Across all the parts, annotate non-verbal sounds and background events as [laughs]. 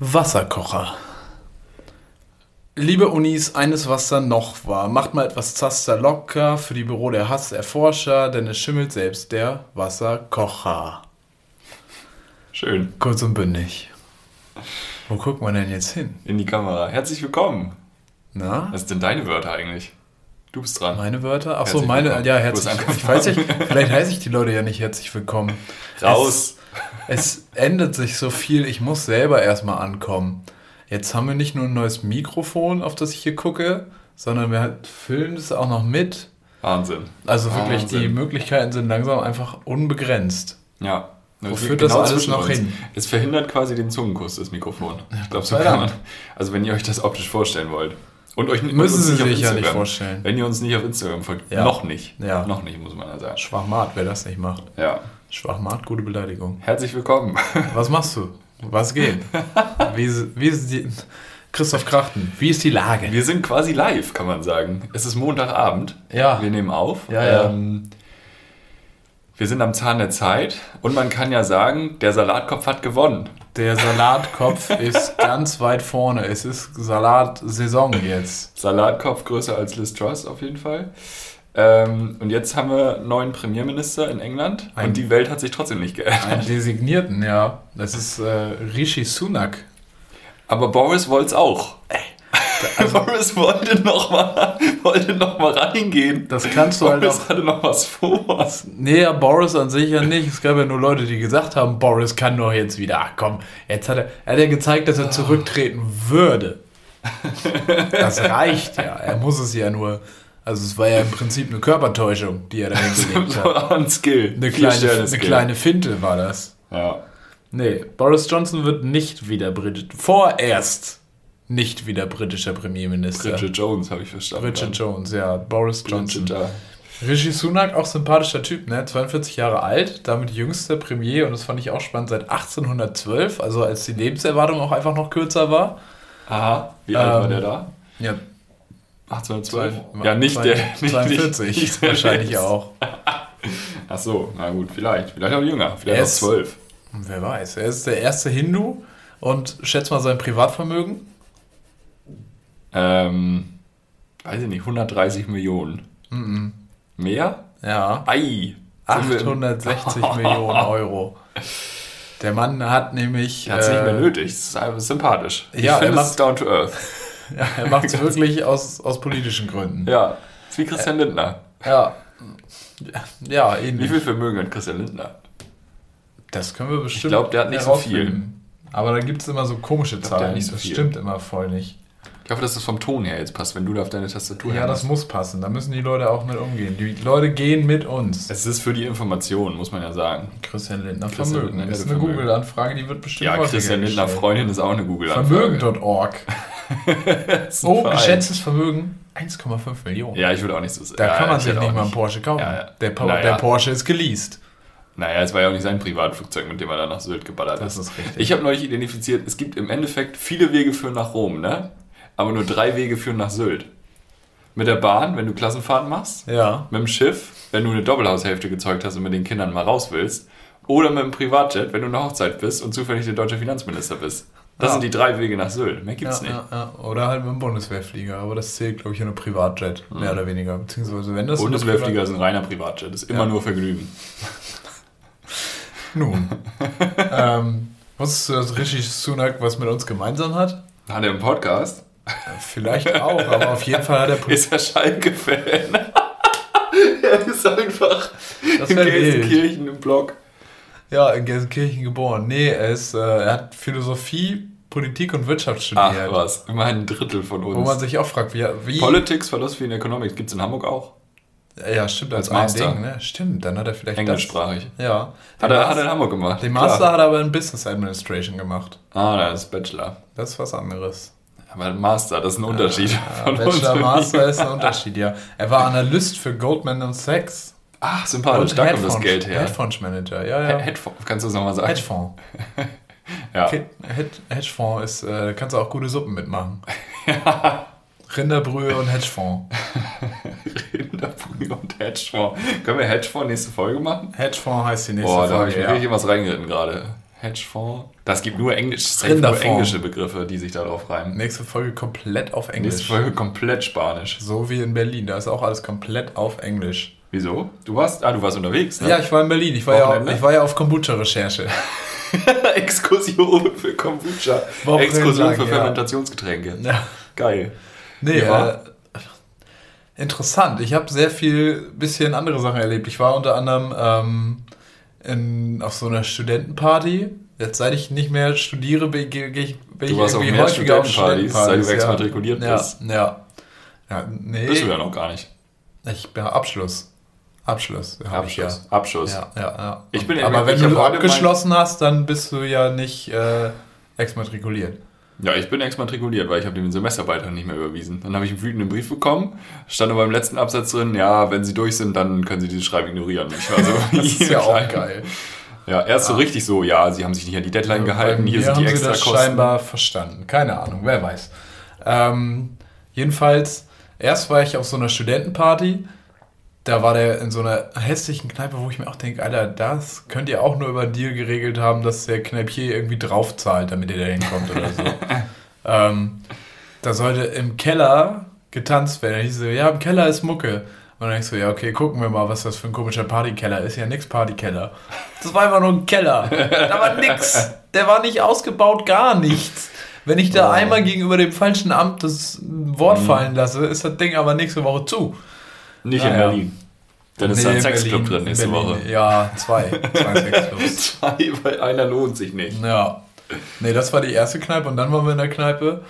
Wasserkocher. Liebe Unis, eines, was da noch war. Macht mal etwas Zaster locker für die Büro der Hasserforscher, denn es schimmelt selbst der Wasserkocher. Schön. Kurz und bündig. Wo guckt man denn jetzt hin? In die Kamera. Herzlich willkommen. Na? Was sind deine Wörter eigentlich? Du bist dran. Meine Wörter? Achso, meine. willkommen. Ja, herzlich. bist Ich weiß nicht, [laughs] vielleicht heiße ich die Leute ja nicht herzlich willkommen. Raus. Es, ändert sich so viel, ich muss selber erstmal ankommen. Jetzt haben wir nicht nur ein neues Mikrofon, auf das ich hier gucke, sondern wir filmen es auch noch mit. Wahnsinn. Also wirklich, Wahnsinn. die Möglichkeiten sind langsam einfach unbegrenzt. Ja. Wo führt das alles noch hin? Es verhindert quasi den Zungenkuss, das Mikrofon. Ich glaube, so kann man. Also, wenn ihr euch das optisch vorstellen wollt. Und euch Müssen Sie sich ja nicht vorstellen. Wenn ihr uns nicht auf Instagram folgt. Ja. Noch nicht. Ja. Noch nicht, muss man ja sagen. Schwachmat, wer das nicht macht. Ja. Schwachmat, gute Beleidigung. Herzlich willkommen. Was machst du? Was geht? Wie, wie ist die. Christoph Krachten, wie ist die Lage? Wir sind quasi live, kann man sagen. Es ist Montagabend. Ja. Wir nehmen auf. Ja, ja. Ähm, wir sind am Zahn der Zeit und man kann ja sagen, der Salatkopf hat gewonnen. Der Salatkopf ist ganz weit vorne. Es ist Salatsaison jetzt. Salatkopf größer als Liz Truss auf jeden Fall. Ähm, und jetzt haben wir einen neuen Premierminister in England Ein- und die Welt hat sich trotzdem nicht geändert. Einen Designierten, ja. Das ist äh, Rishi Sunak. Aber Boris wollte es auch. [laughs] Boris wollte noch mal, wollte noch mal reingehen. Das kannst du halt Boris auch. hatte noch was vor. Nee, ja, Boris an sich ja nicht. Es gab ja nur Leute, die gesagt haben, Boris kann doch jetzt wieder. Ach komm, jetzt hat er, er hat ja gezeigt, dass er zurücktreten würde. Das reicht ja. Er muss es ja nur. Also es war ja im Prinzip eine Körpertäuschung, die er da [laughs] hingelegt hat. Ein Skill. Eine kleine, eine Skill. kleine Finte war das. Ja. Nee, Boris Johnson wird nicht wieder britisch. Vorerst nicht wieder britischer Premierminister. Bridget Jones habe ich verstanden. Bridget Jones, ja. Boris Johnson. Bridget, ja. Rishi Sunak, auch sympathischer Typ, ne? 42 Jahre alt, damit jüngster Premier und das fand ich auch spannend seit 1812, also als die Lebenserwartung auch einfach noch kürzer war. Aha. Wie alt war Ähm, der da? Ja, 1812? zwei- ja, nicht zwei- der. Nicht, 42 nicht, nicht der wahrscheinlich Letzte. auch. [laughs] Ach so, na gut, vielleicht. Vielleicht auch jünger. Vielleicht Er auch ist- 12. Und Wer weiß, er ist der erste Hindu und schätzt mal sein Privatvermögen. Ähm, weiß ich nicht, 130 Millionen. Mehr? Ja, Ei. Sind wir im- 860 [laughs] Millionen Euro. Der Mann hat nämlich. Er hat es nicht äh, mehr nötig. Das ist einfach sympathisch. Ich Ja, finde, es ist down to earth. [laughs] Ja, er macht es wirklich aus, aus politischen Gründen. Ja. Ist wie Christian Lindner. Ja. Ja, Wie ähnlich. viel Vermögen hat Christian Lindner? Das können wir bestimmt. Ich glaub, der hat nicht so viel. Aber da gibt es immer so komische glaub, Zahlen. nicht so das viel. stimmt immer voll nicht. Ich hoffe, dass das vom Ton her jetzt passt, wenn du da auf deine Tastatur Ja, das muss passen. Da müssen die Leute auch mit umgehen. Die Leute gehen mit uns. Es ist für die Information, muss man ja sagen. Christian Lindner Christian Vermögen. Lindner ist eine. Google-Anfrage, die wird bestimmt Ja, Christian Lindner gestellt. Freundin ist auch eine Google-Anfrage. Vermögen.org. [laughs] Das Oh, Verein. geschätztes Vermögen 1,5 Millionen. Ja, ich würde auch nicht so Da ja, kann man ich sich nicht mal einen Porsche kaufen. Ja. Der, Po- Naja. der Porsche ist geleast. Naja, es war ja auch nicht sein Privatflugzeug, mit dem er dann nach Sylt geballert Das ist. ist richtig. Ich habe neulich identifiziert, es gibt im Endeffekt viele Wege führen nach Rom, ne? Aber nur drei Wege führen nach Sylt. Mit der Bahn, wenn du Klassenfahrten machst. Ja. Mit dem Schiff, wenn du eine Doppelhaushälfte gezeugt hast und mit den Kindern mal raus willst. Oder mit dem Privatjet, wenn du eine Hochzeit bist und zufällig der deutsche Finanzminister bist. Das Ja. sind die drei Wege nach Sylt. Mehr Ja, gibt's nicht. ja, ja. Oder halt mit dem Bundeswehrflieger, aber das zählt, glaube ich, nur Privatjet, mehr oder weniger. Beziehungsweise, wenn das. Bundeswehrflieger ist ein reiner Privatjet. Das ist immer Ja. nur Vergnügen. [laughs] Nun. [laughs] ähm, wusstest du, dass Rishi Sunak was mit uns gemeinsam hat? Hat er einen Podcast? Vielleicht auch, aber auf jeden Fall hat er. [laughs] Ist er Schalke-Fan? er ist einfach Das in. Gelsenkirchen im Blog. Ja, in Gelsenkirchen geboren. Nee, er, ist, äh, er hat Philosophie, Politik und Wirtschaft Ach studiert. was, immerhin ein Drittel von Wo man uns. sich auch fragt, wie. wie Politics, Philosophy and Economics gibt es in Hamburg auch. ja, stimmt, als, als Master. Ding, ne? Stimmt, dann hat er vielleicht. Englischsprachig. Das. Ja. Hat er, hat er in Hamburg gemacht. Den Klar. Master hat er aber in Business Administration gemacht. Ah, das ist Bachelor. Das ist was anderes. Aber ein Master, das ist ein Unterschied. Ja, von Bachelor uns. Master [laughs] ist ein Unterschied, ja. Er war Analyst für Goldman Sachs. Ach, sympathisch, da kommt das Geld her. Hedgefonds Manager, ja, ja. Headphone, kannst du das nochmal sagen? Hedgefonds. [laughs] Ja. Hed- Hed- Hedgefonds ist, äh, da kannst du auch gute Suppen mitmachen. [laughs] Rinderbrühe und Hedgefonds. [laughs] Rinderbrühe und Hedgefonds. Können wir Hedgefonds nächste Folge machen? Hedgefonds heißt die nächste Boah, da habe Folge. ich mir ja. richtig was reingeritten gerade. Hedgefonds. Das gibt nur, Englisch, nur englische Begriffe, die sich darauf reimen. Nächste Folge komplett auf Englisch. Nächste Folge komplett Spanisch. So wie in Berlin, da ist auch alles komplett auf Englisch. Wieso? Du warst, ah, du warst unterwegs, ne? Ja, ich war in Berlin. Ich war, ja, Wochenende? ich war ja auf Kombucha-Recherche. [laughs] Exkursion für Kombucha. Wochenlang, Exkursion für ja. Fermentationsgetränke. Ja. Geil. Nee, Ja. äh, interessant. Ich habe sehr viel, bisschen andere Sachen erlebt. Ich war unter anderem ähm, in, auf so einer Studentenparty. Jetzt, seit ich nicht mehr studiere, bin, gehe ich, bin ich irgendwie mehr häufiger auf Studentenpartys, seit du exmatrikuliert ja. bist. Ja, ja. ja nee, Bist du ja noch gar nicht. ich bin Abschluss. Abschluss. hab ich Abschluss. Abschluss. Ja, ja, ja. Ich bin- Aber wenn du abgeschlossen hast, dann bist du ja nicht äh, exmatrikuliert. Ja, ich bin exmatrikuliert, weil ich habe den Semesterbeitrag nicht mehr überwiesen. Dann habe ich einen wütenden Brief bekommen, stand aber im letzten Absatz drin, ja, wenn Sie durch sind, dann können Sie dieses Schreiben ignorieren. Ich war so, [laughs] Das ist ja auch [laughs] geil. Ja, erst so richtig so, ja, Sie haben sich nicht an die Deadline gehalten, hier sind die haben sie extra das Kosten. scheinbar verstanden. Keine Ahnung, wer weiß. Ähm, jedenfalls, erst war ich auf so einer Studentenparty. Da war der in so einer hässlichen Kneipe, wo ich mir auch denke, Alter, das könnt ihr auch nur über Deal geregelt haben, dass der Kneipier irgendwie draufzahlt, damit ihr da hinkommt oder so. [laughs] ähm, da sollte im Keller getanzt werden. Da hieß so, ja, im Keller ist Mucke. Und dann ich so, ja, okay, gucken wir mal, was das für ein komischer Partykeller ist. Ja, nix Partykeller. Das war einfach nur ein Keller. Da war nix. Der war nicht ausgebaut, gar nichts. Wenn ich da Oh. einmal gegenüber dem falschen Amt das Wort fallen lasse, ist das Ding aber nächste Woche zu. Nicht in Ah, ja. Berlin. Dann ist da Nee, ein Sexclub drin nächste Berlin, Woche. Ja, zwei. Zwei [laughs] Sexclubs. Zwei, weil einer lohnt sich nicht. Ja. Nee, das war die erste Kneipe und dann waren wir in der Kneipe,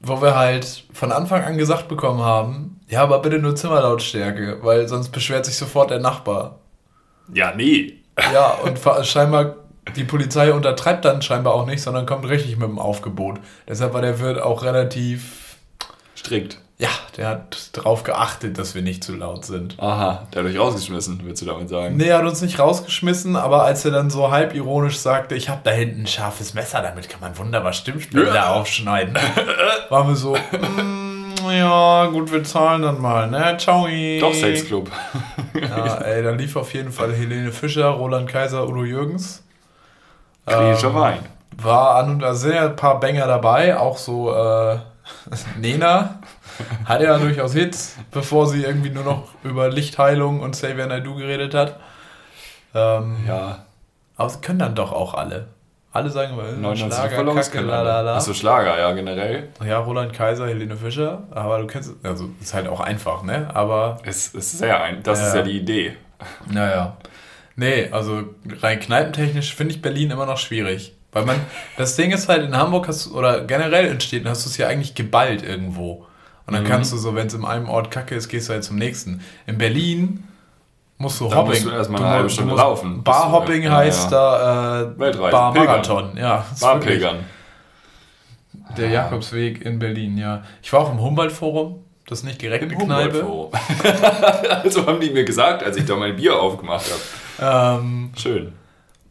wo wir halt von Anfang an gesagt bekommen haben, ja, aber bitte nur Zimmerlautstärke, weil sonst beschwert sich sofort der Nachbar. Ja, nee. Ja, und scheinbar, die Polizei untertreibt dann scheinbar auch nicht, sondern kommt richtig mit dem Aufgebot. Deshalb war der Wirt auch relativ, Strikt. Ja, der hat darauf geachtet, dass wir nicht zu laut sind. Aha, der hat euch rausgeschmissen, würdest du damit sagen. Nee, er hat uns nicht rausgeschmissen, aber als er dann so halb ironisch sagte, ich habe da hinten ein scharfes Messer, damit kann man wunderbar Stimmspender Ja. aufschneiden, [laughs] waren wir so, mm, ja, gut, wir zahlen dann mal, ne? Ciao. Doch, Sexclub. Ja, ey, da lief auf jeden Fall Helene Fischer, Roland Kaiser, Udo Jürgens. Griechischer Ähm, Wein. War an und sehr ein paar Banger dabei, auch so äh, [laughs] Nena hatte ja durchaus Hits, bevor sie irgendwie nur noch über Lichtheilung und Xavier Naidoo geredet hat. Ähm, Ja, Aber sie können dann doch auch alle. Alle sagen immer, 99 Schlager, Kacke, lalala. Achso, Schlager, ja, generell. Ja, Roland Kaiser, Helene Fischer, aber du kennst, also ist halt auch einfach, ne? Aber, Es ist sehr ein. Das ist Ja. ja die Idee. naja. Nee, also rein kneipentechnisch finde ich Berlin immer noch schwierig. Weil man, das Ding ist halt, in Hamburg hast du, oder generell in Städten hast du es ja eigentlich geballt irgendwo. Und dann Mhm. kannst du so, wenn es in einem Ort kacke ist, gehst du halt zum nächsten. In Berlin musst du Da Hopping. musst du erstmal eine halbe Stunde laufen. Barhopping Ja, heißt ja. da äh, Barmarathon. Ja, Barpilgern. Der Jakobsweg in Berlin, ja. Ich war auch im Humboldt-Forum. Das ist nicht direkt Im eine Kneipe. [laughs] Also haben die mir gesagt, als ich da mein Bier aufgemacht habe. Ähm, Schön.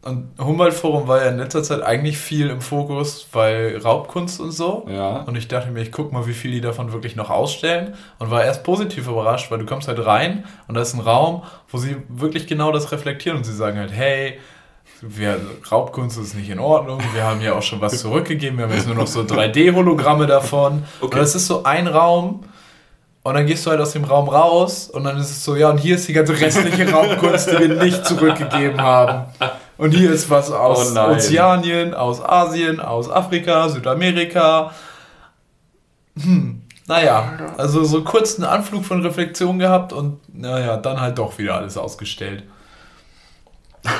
Und Humboldt-Forum war ja in letzter Zeit eigentlich viel im Fokus, weil Raubkunst und so. Ja. Und ich dachte mir, ich guck mal, wie viel die davon wirklich noch ausstellen. Und war erst positiv überrascht, weil du kommst halt rein und da ist ein Raum, wo sie wirklich genau das reflektieren. Und sie sagen halt, hey, wir, Raubkunst ist nicht in Ordnung. Wir haben ja auch schon was zurückgegeben. Wir haben jetzt nur noch so 3D-Hologramme davon. Okay. Und das ist so ein Raum. Und dann gehst du halt aus dem Raum raus und dann ist es so, ja, und hier ist die ganze restliche Raumkunst, die wir nicht zurückgegeben haben. Und hier ist was aus Oh. Ozeanien, aus Asien, aus Afrika, Südamerika. Hm, naja, also so kurz einen Anflug von Reflexion gehabt und naja, dann halt doch wieder alles ausgestellt. [laughs]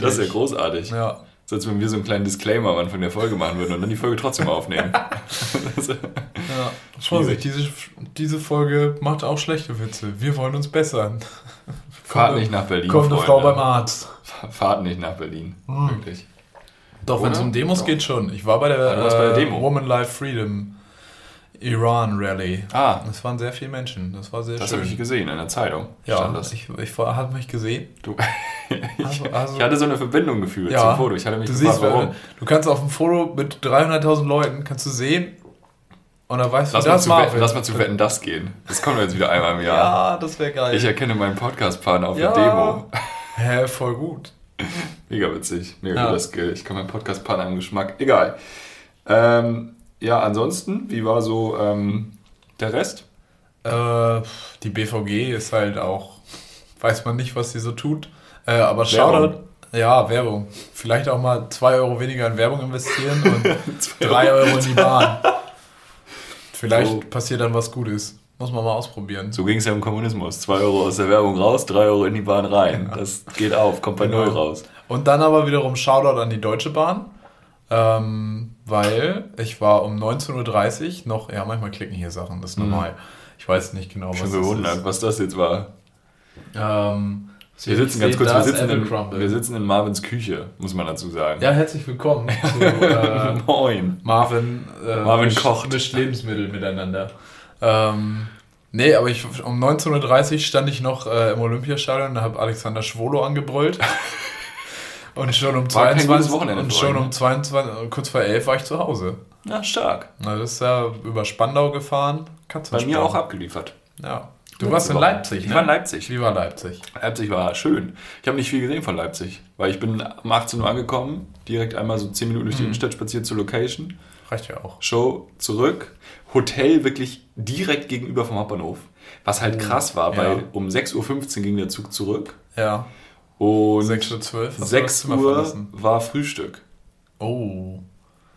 Das ist ja großartig. Ja. So als wenn wir so einen kleinen Disclaimer am Anfang der Folge machen würden und dann die Folge trotzdem aufnehmen. [laughs] Ja, Vorsicht, diese, diese Folge macht auch schlechte Witze. Wir wollen uns bessern. Fahrt nicht nach Berlin. Kommt eine. Frau beim Arzt. Fahrt nicht nach Berlin. Wirklich. Doch, wenn es um Demos Doch. geht schon. Ich war bei der, warst bei der äh, Demo. Woman Life Freedom Iran Rally. Ah, Das waren sehr viele Menschen. Das war sehr das schön. habe ich gesehen in der Zeitung. ja, das. ich, ich habe mich gesehen. Du, [laughs] Also, also, ich hatte so eine Verbindung gefühlt Ja. zum Foto. Ich hatte mich du gefragt, siehst, warum. du kannst auf dem Foto mit 300.000 Leuten kannst du sehen und dann weißt Lass du, mal, das wetten, Marvin. lass mal zu Wetten, das gehen. Das kommen wir jetzt wieder einmal im Jahr. Ja, das wäre geil. Ich erkenne meinen Podcast-Partner auf Ja. der Demo. Hä, voll gut. Mega witzig. Mega Ja. guter Skill. Ich kann meinen Podcast-Partner im Geschmack. Egal. Ähm, ja, ansonsten, wie war so ähm, der Rest? Äh, die BVG ist halt auch, weiß man nicht, was sie so tut. Äh, aber. Shoutout, ja, Werbung. Vielleicht auch mal 2 Euro weniger in Werbung investieren und [laughs] 3 Euro in die Bahn. [laughs] Vielleicht So. passiert dann was Gutes. Muss man mal ausprobieren. So ging es ja im Kommunismus. 2 Euro aus der Werbung raus, 3 Euro in die Bahn rein. Das geht auf, kommt bei Genau. Null raus. Und dann aber wiederum Shoutout an die Deutsche Bahn. Ähm, weil ich war um 19.30 Uhr noch, ja, manchmal klicken hier Sachen, das ist normal. Ich weiß nicht genau, was Schon das gewundert, ist. was das jetzt war. Ähm, Wir sitzen ganz kurz, wir sitzen, in, wir sitzen in Marvins Küche, muss man dazu sagen. Ja, herzlich willkommen [laughs] zu äh, Moin. Marvin, äh, Marvin mischt- kocht. mischt Lebensmittel miteinander. Ähm, nee, aber ich, um 19.30 Uhr stand ich noch äh, im Olympiastadion und habe Alexander Schwolo angebrüllt. [laughs] und schon um War kein 22 gutes Wochenende und schon um 22, kurz vor 11 war ich zu Hause. Na, stark. Na, das ist ja über Spandau gefahren. Bei mir auch abgeliefert. Ja. Du warst in. Leipzig, Ich ne? war in Leipzig. Wie war Leipzig? Leipzig war schön. Ich habe nicht viel gesehen von Leipzig, weil ich bin um 18 Uhr angekommen, direkt einmal so 10 Minuten durch die Mhm. Innenstadt spaziert zur Location, Reicht ja auch. Show zurück, Hotel wirklich direkt gegenüber vom Hauptbahnhof, was halt krass war, Ja. weil um 6.15 Uhr ging der Zug zurück Ja. und 6.12 Uhr. hast du das 6 Zimmer Uhr war Frühstück. Oh.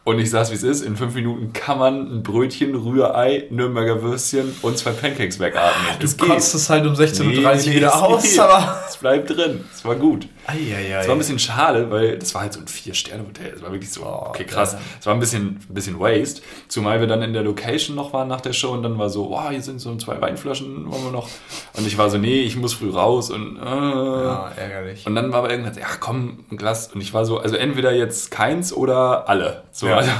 Und ich sag's wie es ist, in 5 Minuten kann man ein Brötchen, Rührei, Nürnberger Würstchen und zwei Pancakes wegatmen. Du Es kotzt es halt um 16.30 Uhr Nee, wieder aus, geht. aber. Es bleibt drin. Es war gut. Es war ein bisschen schade, weil das war halt so ein Vier-Sterne-Hotel. Es war wirklich so, Oh, okay, krass. Es war ein bisschen, ein bisschen Waste. Zumal wir dann in der Location noch waren nach der Show und dann war so, wow, hier sind so zwei Weinflaschen, wollen wir noch. Und ich war so, nee, ich muss früh raus und, äh. Ja, ärgerlich. Und dann war aber irgendwann, ja komm, ein Glas. Und ich war so, also entweder jetzt keins oder alle. So, Ja. Also,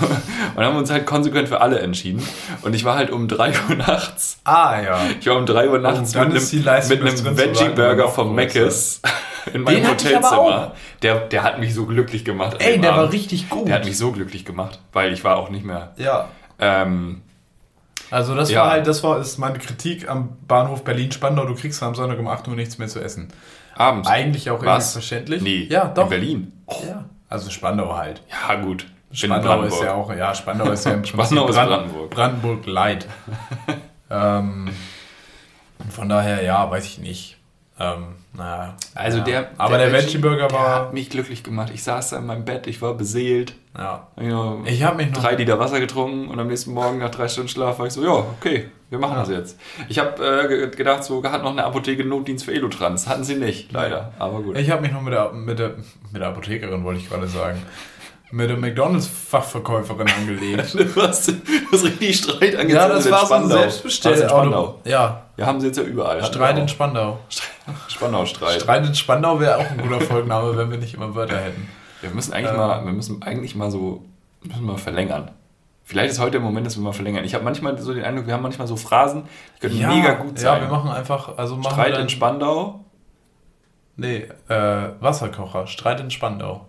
und haben uns halt konsequent für alle entschieden. Und ich war halt um 3 Uhr nachts. Ah, ja. Ich war um 3 Uhr nachts mit einem, mit einem Veggie-Burger vom. Meckes in meinem Den Hotelzimmer. Der, der hat mich so glücklich gemacht. Ey, der war Abend. richtig gut. Der hat mich so glücklich gemacht, weil ich war auch nicht mehr. Ja. Ähm, Also das Ja. war halt, das war ist meine Kritik am Bahnhof Berlin-Spandau. Du kriegst am Sonntag um 8 Uhr nichts mehr zu essen. abends. Eigentlich auch irgendwie Was? verständlich. Nee, Ja, doch. in Berlin. Ja. Also Spandau halt. Ja, gut. Spandau ist ja auch, ja, Spandau ist ja im [laughs] Prinzip Spandau ist Brand- Brandenburg. Brandenburg Light. [laughs] ähm, von daher, ja, weiß ich nicht. Ähm, naja. Also ja. der, aber der, der war, hat mich glücklich gemacht. Ich saß da in meinem Bett, ich war beseelt. ja. Ich, habe mich noch, drei Liter Wasser getrunken und am nächsten Morgen nach drei Stunden Schlaf war ich so, ja, okay, wir machen Ja. das jetzt. Ich habe äh, ge- gedacht, so hat noch eine Apotheke Notdienst für Elotrans. Hatten sie nicht, leider. Aber gut. ich habe mich noch mit der, mit der, mit der Apothekerin, wollte ich gerade sagen, mit der McDonalds-Fachverkäuferin angelegt. [laughs] Du hast richtig Streit angezettelt ja, das war so ein Spandau. Was in Selbstbestell. Spandau. Ja, Ja, haben sie jetzt ja überall. Streit in Spandau. [laughs] Spandau-Streit. Streit in Spandau wäre auch ein guter Folgenname, wenn wir nicht immer Wörter hätten. Wir müssen eigentlich Ähm. mal, wir müssen eigentlich mal so, müssen mal verlängern. Vielleicht ist heute der Moment, dass wir mal verlängern. Ich habe manchmal so den Eindruck, wir haben manchmal so Phrasen, die können mega gut sein. Ja, wir machen einfach, also machen Streit in Spandau. Nee, äh, Wasserkocher. Streit in Spandau.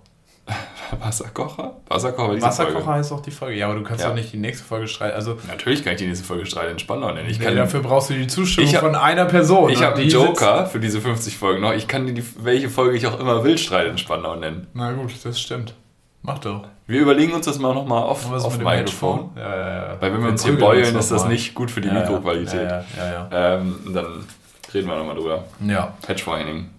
[laughs] Wasserkocher? Wasserkocher, diese Wasserkocher Folge. heißt auch die Folge. Ja, aber du kannst Ja. doch nicht die nächste Folge streiten. Also, Natürlich kann ich die nächste Folge Streit in Spandau nennen. Ich nee, kann, dafür brauchst du die Zustimmung Ich hab- von einer Person. ich habe einen die Joker für diese 50 Folgen noch. Ich kann die, welche Folge ich auch immer will, Streit in Spandau nennen. Na gut, das stimmt. Mach doch. Wir überlegen uns das mal nochmal auf, was auf Mikrofon. Ja, ja, ja. Weil wenn wir uns hier beulen, ist das mal. nicht gut für die Ja. Mikroqualität. Ja, ja, ja. Ähm, dann reden wir nochmal drüber. ja. ja. Patchfining.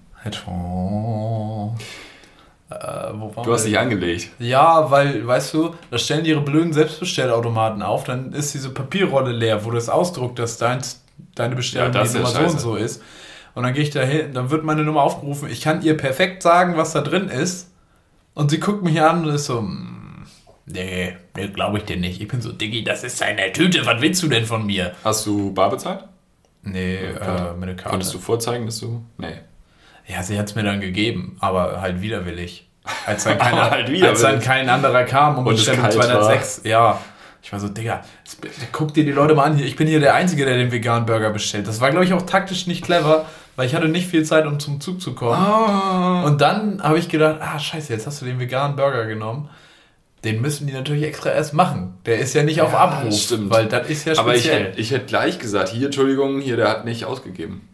Äh, Du hast dich angelegt. Ja, weil, weißt du, da stellen die ihre blöden Selbstbestellautomaten auf, dann ist diese Papierrolle leer, wo das ausdruckt, dass dein, deine Bestellung Ja, die Nummer so und so ist. Und dann gehe ich da hin, dann wird meine Nummer aufgerufen. Ich kann ihr perfekt sagen, was da drin ist. Und sie guckt mich an und ist so, "Mm, nee, nee glaube ich dir nicht. Ich bin so, Diggi, das ist eine Tüte, was willst du denn von mir? Hast du bar bezahlt? Nee, äh, mit der Karte. Konntest du vorzeigen, dass du. Nee. Ja, sie hat es mir dann gegeben, aber halt widerwillig. Als dann, [laughs] keiner, halt widerwillig. als dann kein anderer kam und, Und Bestellung kalt 206. Ja. Ich war so, Digga, guck dir die Leute mal an hier. Ich bin hier der Einzige, der den veganen Burger bestellt. Das war, glaube ich, auch taktisch nicht clever, weil ich hatte nicht viel Zeit, um zum Zug zu kommen. Ah. Und dann habe ich gedacht, ah, scheiße, jetzt hast du den veganen Burger genommen. Den müssen die natürlich extra erst machen. Der ist ja nicht auf Ja, Abruf, stimmt. weil das ist ja Aber ich speziell. hätte ich hätt gleich gesagt, hier, Entschuldigung, hier, der hat nicht ausgegeben.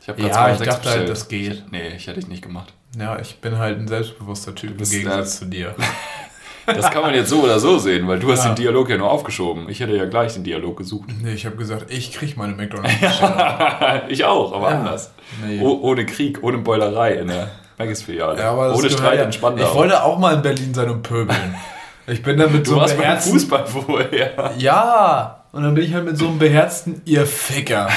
Ich habe Ja, ich dachte halt, das geht. Nee, ich hätte ich nicht gemacht. Ja, ich bin halt ein selbstbewusster Typ im Gegensatz zu dir. [laughs] Das kann man jetzt so oder so sehen, weil du hast Ja. den Dialog ja nur aufgeschoben. Ich hätte ja gleich den Dialog gesucht. Nee, ich habe gesagt, ich krieg meine [laughs] McDonalds. [laughs] ich auch, aber Ja. anders. Nee. Oh, ohne Krieg, ohne Beulerei in der Maggis-Filiale. Ja, ohne Streit ja- in Spandau. Ich wollte auch mal in Berlin sein und pöbeln. Ich bin dann mit du so einem warst beim. Fußball vorher. Ja, und dann bin ich halt mit so einem beherzten ihr Ficker.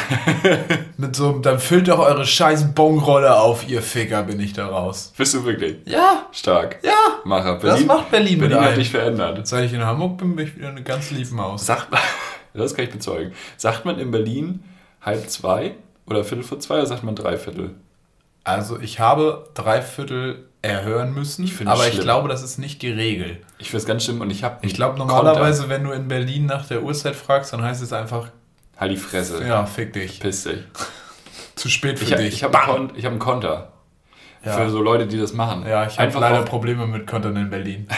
[laughs] mit so einem, dann füllt doch eure scheiß Bonrolle auf, ihr Ficker, bin ich da raus. Bist du wirklich Ja, stark. ja. Macher. Das macht Berlin Berlin hat dich verändert. Seit ich in Hamburg bin, bin ich wieder eine ganz liebe Maus. Sagt man, [laughs] das kann ich bezeugen. Sagt man in Berlin halb zwei oder viertel vor zwei oder sagt man dreiviertel? Also ich habe Dreiviertel erhören müssen, Ich aber ich schlimm. glaube, das ist nicht die Regel. Ich finde es ganz schlimm und ich habe Ich glaube normalerweise, wenn du in Berlin nach der Uhrzeit fragst, dann heißt es einfach, Halt die Fresse. ja, fick dich. Piss dich. [laughs] Zu spät für Ich, dich. ich habe einen, ich hab einen Konter. Ja. Für so Leute, die das machen. Ja, ich habe Einfach leider Probleme mit Kontern in Berlin. [laughs]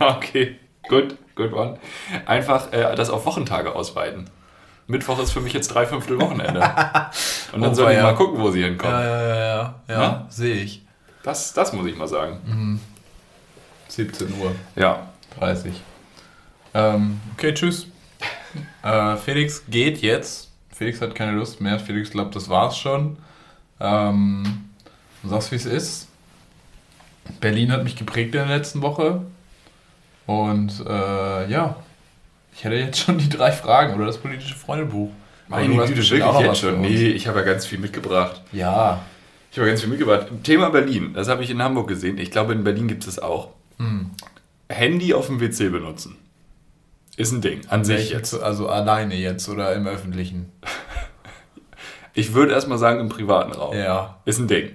Ja, okay. Gut, gut one. Einfach äh, das auf Wochentage ausweiten. Mittwoch ist für mich jetzt drei Fünftel Wochenende. [laughs] Und dann Oh, sollen die ja. mal gucken, wo sie hinkommen. Ja, ja, ja, ja, ja, Ja? sehe ich. Das, das muss ich mal sagen. Mhm. 17 Uhr Ja. 30. Ähm, okay, tschüss. Äh, Felix geht jetzt. Felix hat keine Lust mehr. Felix glaubt, das war's schon. Ähm, du sagst, wie es ist. Berlin hat mich geprägt in der letzten Woche. Und äh, ja, ich hätte jetzt schon die drei Fragen oder das politische Freundebuch. Meine Güte, wirklich jetzt schon. Nee, ich habe ja ganz viel mitgebracht. Ja. Ich habe ganz viel mitgebracht. Thema Berlin, das habe ich in Hamburg gesehen. Ich glaube, in Berlin gibt es das auch. Hm. Handy auf dem WC benutzen. Ist ein Ding, an sich jetzt. Also alleine jetzt oder im öffentlichen. [laughs] Ich würde erstmal sagen, im privaten Raum. Ja. Ist ein Ding.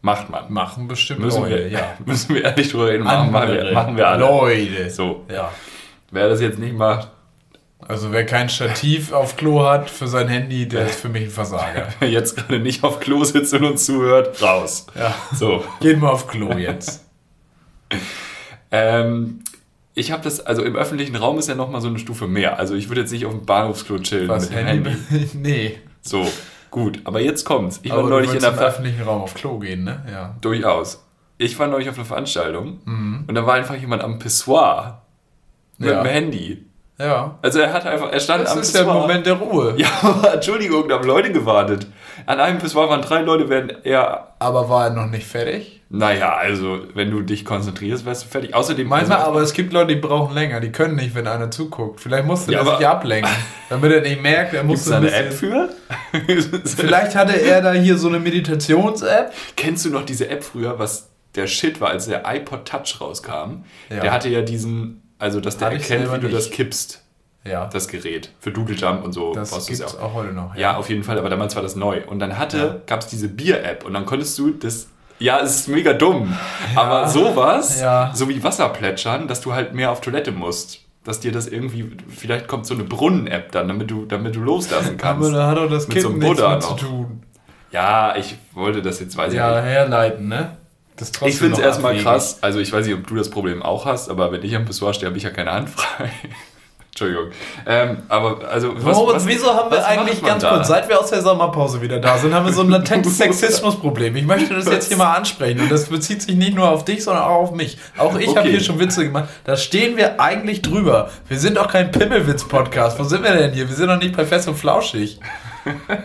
Macht man. Machen bestimmt Müssen Leute, wir, [laughs] ja. müssen wir ehrlich drüber reden. Machen, machen, wir, machen wir alle. Leute. So. Ja. Wer das jetzt nicht macht, Also wer kein Stativ auf Klo hat für sein Handy, der ist für mich ein Versager. [laughs] wer jetzt gerade nicht auf Klo sitzt und uns zuhört, raus. Ja. So. Geht mal auf Klo jetzt. [laughs] Ähm, ich habe das, also im öffentlichen Raum ist ja nochmal so eine Stufe mehr. Also ich würde jetzt nicht auf dem Bahnhofsklo chillen Was mit dem Handy? Handy. [laughs] nee. So, gut. Aber jetzt kommt's. Ich war Aber du neulich in der im öffentlichen Raum auf Klo gehen, ne? Ja. Durchaus. Ich war neulich auf einer Veranstaltung und da war einfach jemand am Pissoir mit Mhm. Ja. dem Handy. Ja. Also er hat einfach, er stand Das am ist der Pissoir. Moment der Ruhe. Ja, aber Entschuldigung, da haben Leute gewartet. An einem Pissoir waren drei Leute, werden eher. Aber war er noch nicht fertig? Naja, also, wenn du dich konzentrierst, wärst du fertig. Außerdem. Manchmal, also, aber es gibt Leute, die brauchen länger. Die können nicht, wenn einer zuguckt. Vielleicht musste Ja, der aber- sich ablenken. [laughs] Damit er nicht merkt, er ein eine. App für? [laughs] Vielleicht hatte er da hier so eine Meditations-App. Kennst du noch diese App früher, was der Shit war, als der iPod Touch rauskam? Ja. Der hatte ja diesen, also dass der erkennt, wie du nicht. das kippst, Ja. das Gerät. Für Doodle Jump und so. Das du's gibt's ja auch heute noch. Ja, auf jeden Fall, aber damals war das neu. Und dann hatte, Ja. gab es diese Bier-App und dann konntest du das. Ja, es ist mega dumm. Aber sowas, Ja. so wie Wasser plätschern, dass du halt mehr auf Toilette musst. Dass dir das irgendwie, vielleicht kommt so eine Brunnen-App dann, damit du, damit du loslassen kannst. Aber da hat auch das Mit Kind so einem nichts Buddha mit zu noch. tun. Ja, ich wollte das jetzt, weiß Ja, ich nicht. herleiten, ne? Das ist trotzdem Ich finde es erstmal abwegig. krass. Also, ich weiß nicht, ob du das Problem auch hast, aber wenn ich am Pissoir stehe, habe ich ja keine Hand frei. [laughs] Entschuldigung. Ähm, aber, also, was, Moritz, was- wieso haben wir eigentlich ganz da? kurz, seit wir aus der Sommerpause wieder da sind, haben wir so ein latentes [laughs] Sexismusproblem. Ich möchte das jetzt hier mal ansprechen und das bezieht sich nicht nur auf dich, sondern auch auf mich. Auch ich habe Okay. hier schon Witze gemacht. Da stehen wir eigentlich drüber. Wir sind doch kein Pimmelwitz-Podcast. Wo sind wir denn hier? Wir sind doch nicht bei Fest und Flauschig. [laughs]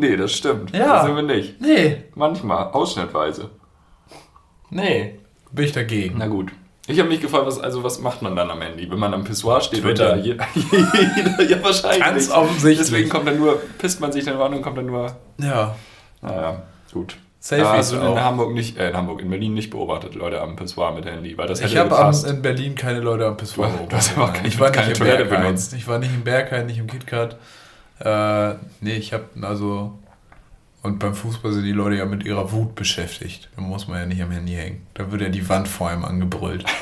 Nee, das stimmt. Ja. Das sind wir nicht. Nee, Manchmal, ausschnittweise. Nee. Bin ich dagegen. Na gut. Ich habe mich gefragt, was, also was macht man dann am Handy, wenn man am Pissoir steht Twitter. und da [laughs] jeder, ja wahrscheinlich. Ganz offensichtlich. Deswegen kommt dann nur, pisst man sich dann an und kommt dann nur, Ja. naja, gut. Selfies du in auch. Hamburg nicht, äh, in Hamburg, in Berlin nicht beobachtet, Leute am Pissoir mit Handy, weil das hätte Ich habe in Berlin keine Leute am Pissoir Du hast beobachtet. aber Nein. keine- ich war keine nicht im Berghain. benutzt. Ich war nicht im Berghain, nicht im KitKat. Äh, nee, ich habe also... Und beim Fußball sind die Leute ja mit ihrer Wut beschäftigt. Da muss man ja nicht am Handy hängen. Da wird ja die Wand vor einem angebrüllt. [laughs]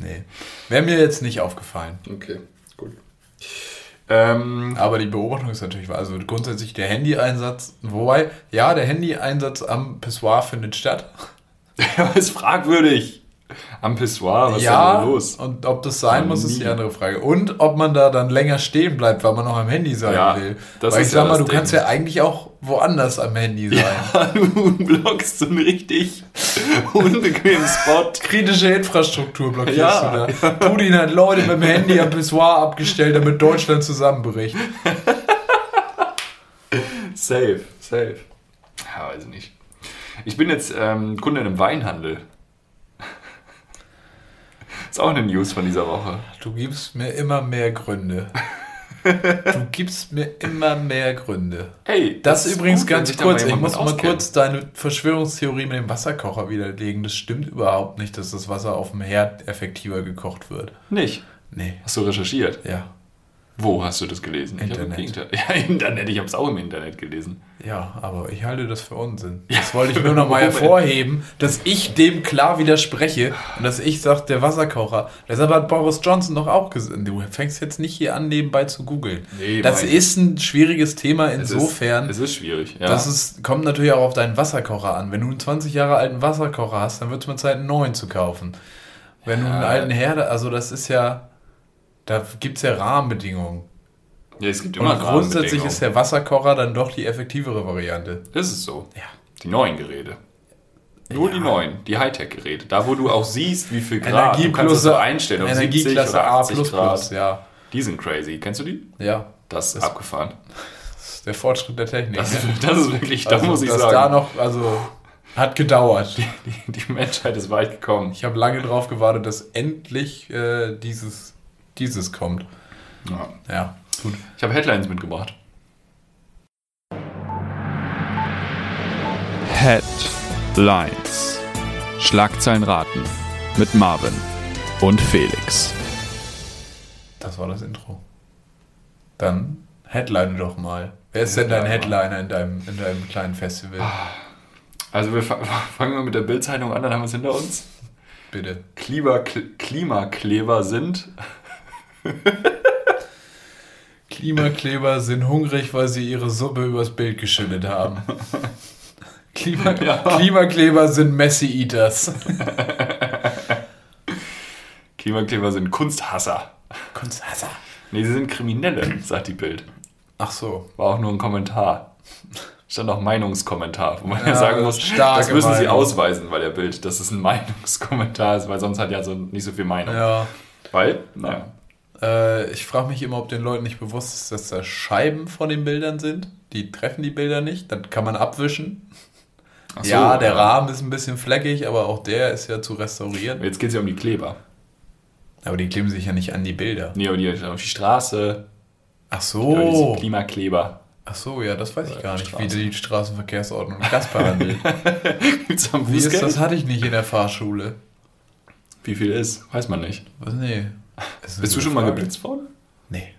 Nee. Wäre mir jetzt nicht aufgefallen. Okay, gut. Ähm, Aber die Beobachtung ist natürlich wahr. Also grundsätzlich der Handyeinsatz, wobei, ja, der Handyeinsatz am Pissoir findet statt. [laughs] ist fragwürdig. Am Pissoir, was ist ja, denn da los? und ob das sein muss, ist die andere Frage. Und ob man da dann länger stehen bleibt, weil man noch am Handy sein Ja, will. das weil ist ich sag ja mal, du kannst Ding. ja eigentlich auch woanders am Handy sein. [laughs] du blockst so einen richtig unbequemen Spot. Kritische Infrastruktur blockierst Ja, du da. Putin hat Leute mit dem Handy am Pissoir abgestellt, damit Deutschland zusammenbricht. Safe, safe. Ja, weiß ich nicht. Ich bin jetzt ähm, Kunde in einem Weinhandel. Ist auch eine News von dieser Woche. Du gibst mir immer mehr Gründe. Du gibst mir immer mehr Gründe. Hey, Das, ist übrigens gut, ganz kurz, ich muss mal kurz deine Verschwörungstheorie mit dem Wasserkocher widerlegen. Das stimmt überhaupt nicht, dass das Wasser auf dem Herd effektiver gekocht wird. Nicht. Nee, Hast du recherchiert? ja. Wo hast du das gelesen? Ich Internet. Gegenteil- [laughs] Ja, Internet. Ich habe es auch im Internet gelesen. Ja, aber ich halte das für Unsinn. Das wollte ich nur noch [laughs] mal Warum denn? hervorheben, dass ich dem klar widerspreche und dass ich sage, der Wasserkocher. Deshalb hat Boris Johnson doch auch gesagt, du fängst jetzt nicht hier an, nebenbei zu googeln. Nee, das ist ein schwieriges Thema Es insofern. Ist, es ist schwierig. Ja. Das ist, kommt natürlich auch auf deinen Wasserkocher an. Wenn du einen 20 Jahre alten Wasserkocher hast, dann wird es mal Zeit, einen neuen zu kaufen. Wenn du einen Ja. alten Herde, also das ist ja, da gibt es ja Rahmenbedingungen. ja, es gibt Und immer grundsätzlich Rahmenbedingungen. ist der Wasserkocher dann doch die effektivere Variante. Das ist so. Ja. Die neuen Geräte. Nur Ja. die neuen, die Hightech-Geräte. Da, wo du auch siehst, wie viel Grad. du kannst das Energieklasse, so einstellen. Auf 70 Energieklasse oder A++, 80 Grad. ja. Die sind crazy. Kennst du die? Ja, Das ist abgefahren. das ist der Fortschritt der Technik. Das, ne? ist- das ist wirklich, da Also, muss ich dass sagen, da noch, also, hat gedauert. die, die Menschheit ist weit gekommen. Ich habe lange drauf gewartet, dass endlich äh, dieses, dieses kommt. Ja. Ja, gut. Ich habe Headlines mitgebracht. Headlines. Schlagzeilen raten mit Marvin und Felix. Das war das Intro. Dann headline doch mal. Wer ist denn dein Headliner. In deinem, in deinem kleinen Festival? Also wir fa- [laughs] fangen wir mit der Bildzeitung an, dann haben wir es hinter uns. Bitte. Klima, Klimakleber sind. [laughs] Klimakleber sind hungrig, weil sie ihre Suppe übers Bild geschüttet haben. Klima [laughs] Ja. Klimakleber sind Messi-Eaters. [laughs] Klimakleber sind Kunsthasser. Kunsthasser. Nee, sie sind Kriminelle, sagt die Bild. Ach so. War auch nur ein Kommentar. Stand auch Meinungskommentar, wo man ja, Ja, sagen muss, das müssen sie Meinung. ausweisen, weil der Bild, dass es ein Meinungskommentar ist, weil sonst hat ja so nicht so viel Meinung. Ja. Weil, naja, Äh, ich frage mich immer, ob den Leuten nicht bewusst ist, dass da Scheiben von den Bildern sind. Die treffen die Bilder nicht. Dann kann man abwischen. So, ja, der Rahmen ist ein bisschen fleckig, aber auch der ist ja zu restaurieren. Jetzt geht es ja um die Kleber. Aber die kleben sich ja nicht an die Bilder. Nee, aber die auf die Straße, Ach ja, so. diese Klimakleber. Ach so, ja, das weiß ich gar nicht, wie Straße. die Straßenverkehrsordnung das behandelt. Gibt's am Wie ist das? Hatte ich nicht in der Fahrschule. Wie viel ist? Weiß man nicht. Was? Nee. Bist du schon mal Frage. geblitzt worden? Nee.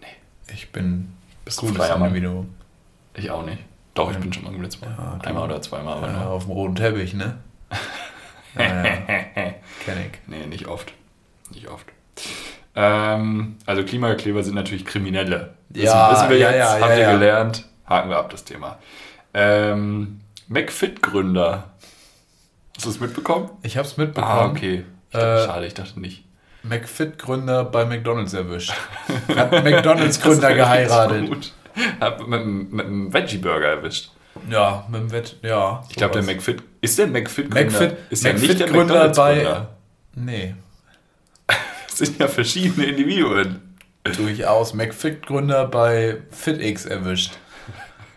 Nee. Ich bin Bist du freier Mann? Individuum. Ich auch nicht. Doch, ich bin schon mal geblitzt worden. Ja, Einmal oder zweimal, aber Ja, auf dem roten Teppich, ne? [laughs] Ja, ja, kenn ich. Nee, nicht oft. Nicht oft. Ähm, also Klimakleber sind natürlich Kriminelle. Das Ja, wissen wir ja, jetzt, ja, habt ja, ihr gelernt. Haken wir ab das Thema. Ähm, McFit-Gründer. Hast du es mitbekommen? Ich hab's mitbekommen. Ah, okay. Ich dachte, Äh, schade, ich dachte nicht. McFit-Gründer bei McDonalds erwischt. Hat einen McDonalds-Gründer [laughs] geheiratet. Gut. Hab mit, einem- mit einem Veggie-Burger erwischt. Ja, mit dem Wett, ja. Ich glaube, der. McFit. Ist der McFit-Gründer? McFit, ist ja nicht der McFit-Gründer bei. Nee, [laughs] Das sind ja verschiedene Individuen. durchaus. McFit-Gründer bei FitX erwischt.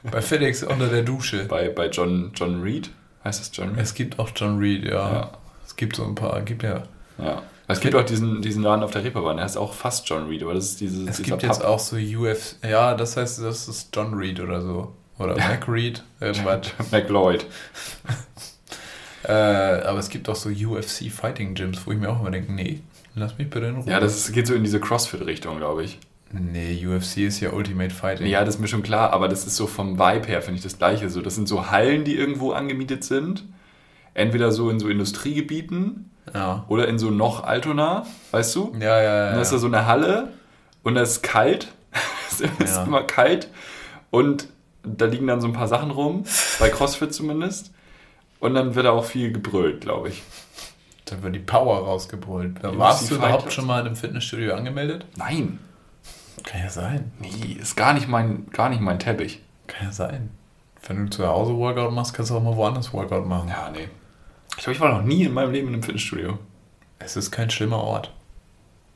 Bei FitX unter der Dusche. Bei, bei John, John Reed. Heißt das John Reed? Es gibt auch John Reed, ja. Ja. Es gibt so ein paar, gibt ja. Ja. Es gibt auch diesen, diesen Laden auf der Reeperbahn, der heißt auch fast John Reed, aber das ist dieses, Es gibt jetzt Pub. auch so UFC. Ja, das heißt, das ist John Reed oder so. Oder Mac Reed, irgendwas. [laughs] McLeod. [laughs] äh, aber es gibt auch so UFC Fighting Gyms, wo ich mir auch immer denke, nee, lass mich bitte in Ruhe. Ja, das geht so in diese Crossfit-Richtung, glaube ich. Nee, UFC ist ja Ultimate Fighting. Ja, das ist mir schon klar, aber das ist so vom Vibe her, finde ich das gleiche. So, das sind so Hallen, die irgendwo angemietet sind. Entweder so in so Industriegebieten Ja. oder in so noch Altona, weißt du? Ja, ja, ja. Und da ist da so eine Halle und da ist kalt. [laughs] es ist Ja. immer kalt. Und da liegen dann so ein paar Sachen rum, bei CrossFit zumindest. Und dann wird da auch viel gebrüllt, glaube ich. Dann wird die Power rausgebrüllt. UFC warst du überhaupt schon mal in einem Fitnessstudio angemeldet? Nein. Kann ja sein. Nee, ist gar nicht mein, gar nicht mein Teppich. Kann ja sein. Wenn du zu Hause Workout machst, kannst du auch mal woanders Workout machen. Ja, nee. Ich glaube, ich war noch nie in meinem Leben in einem Fitnessstudio. Es ist kein schlimmer Ort.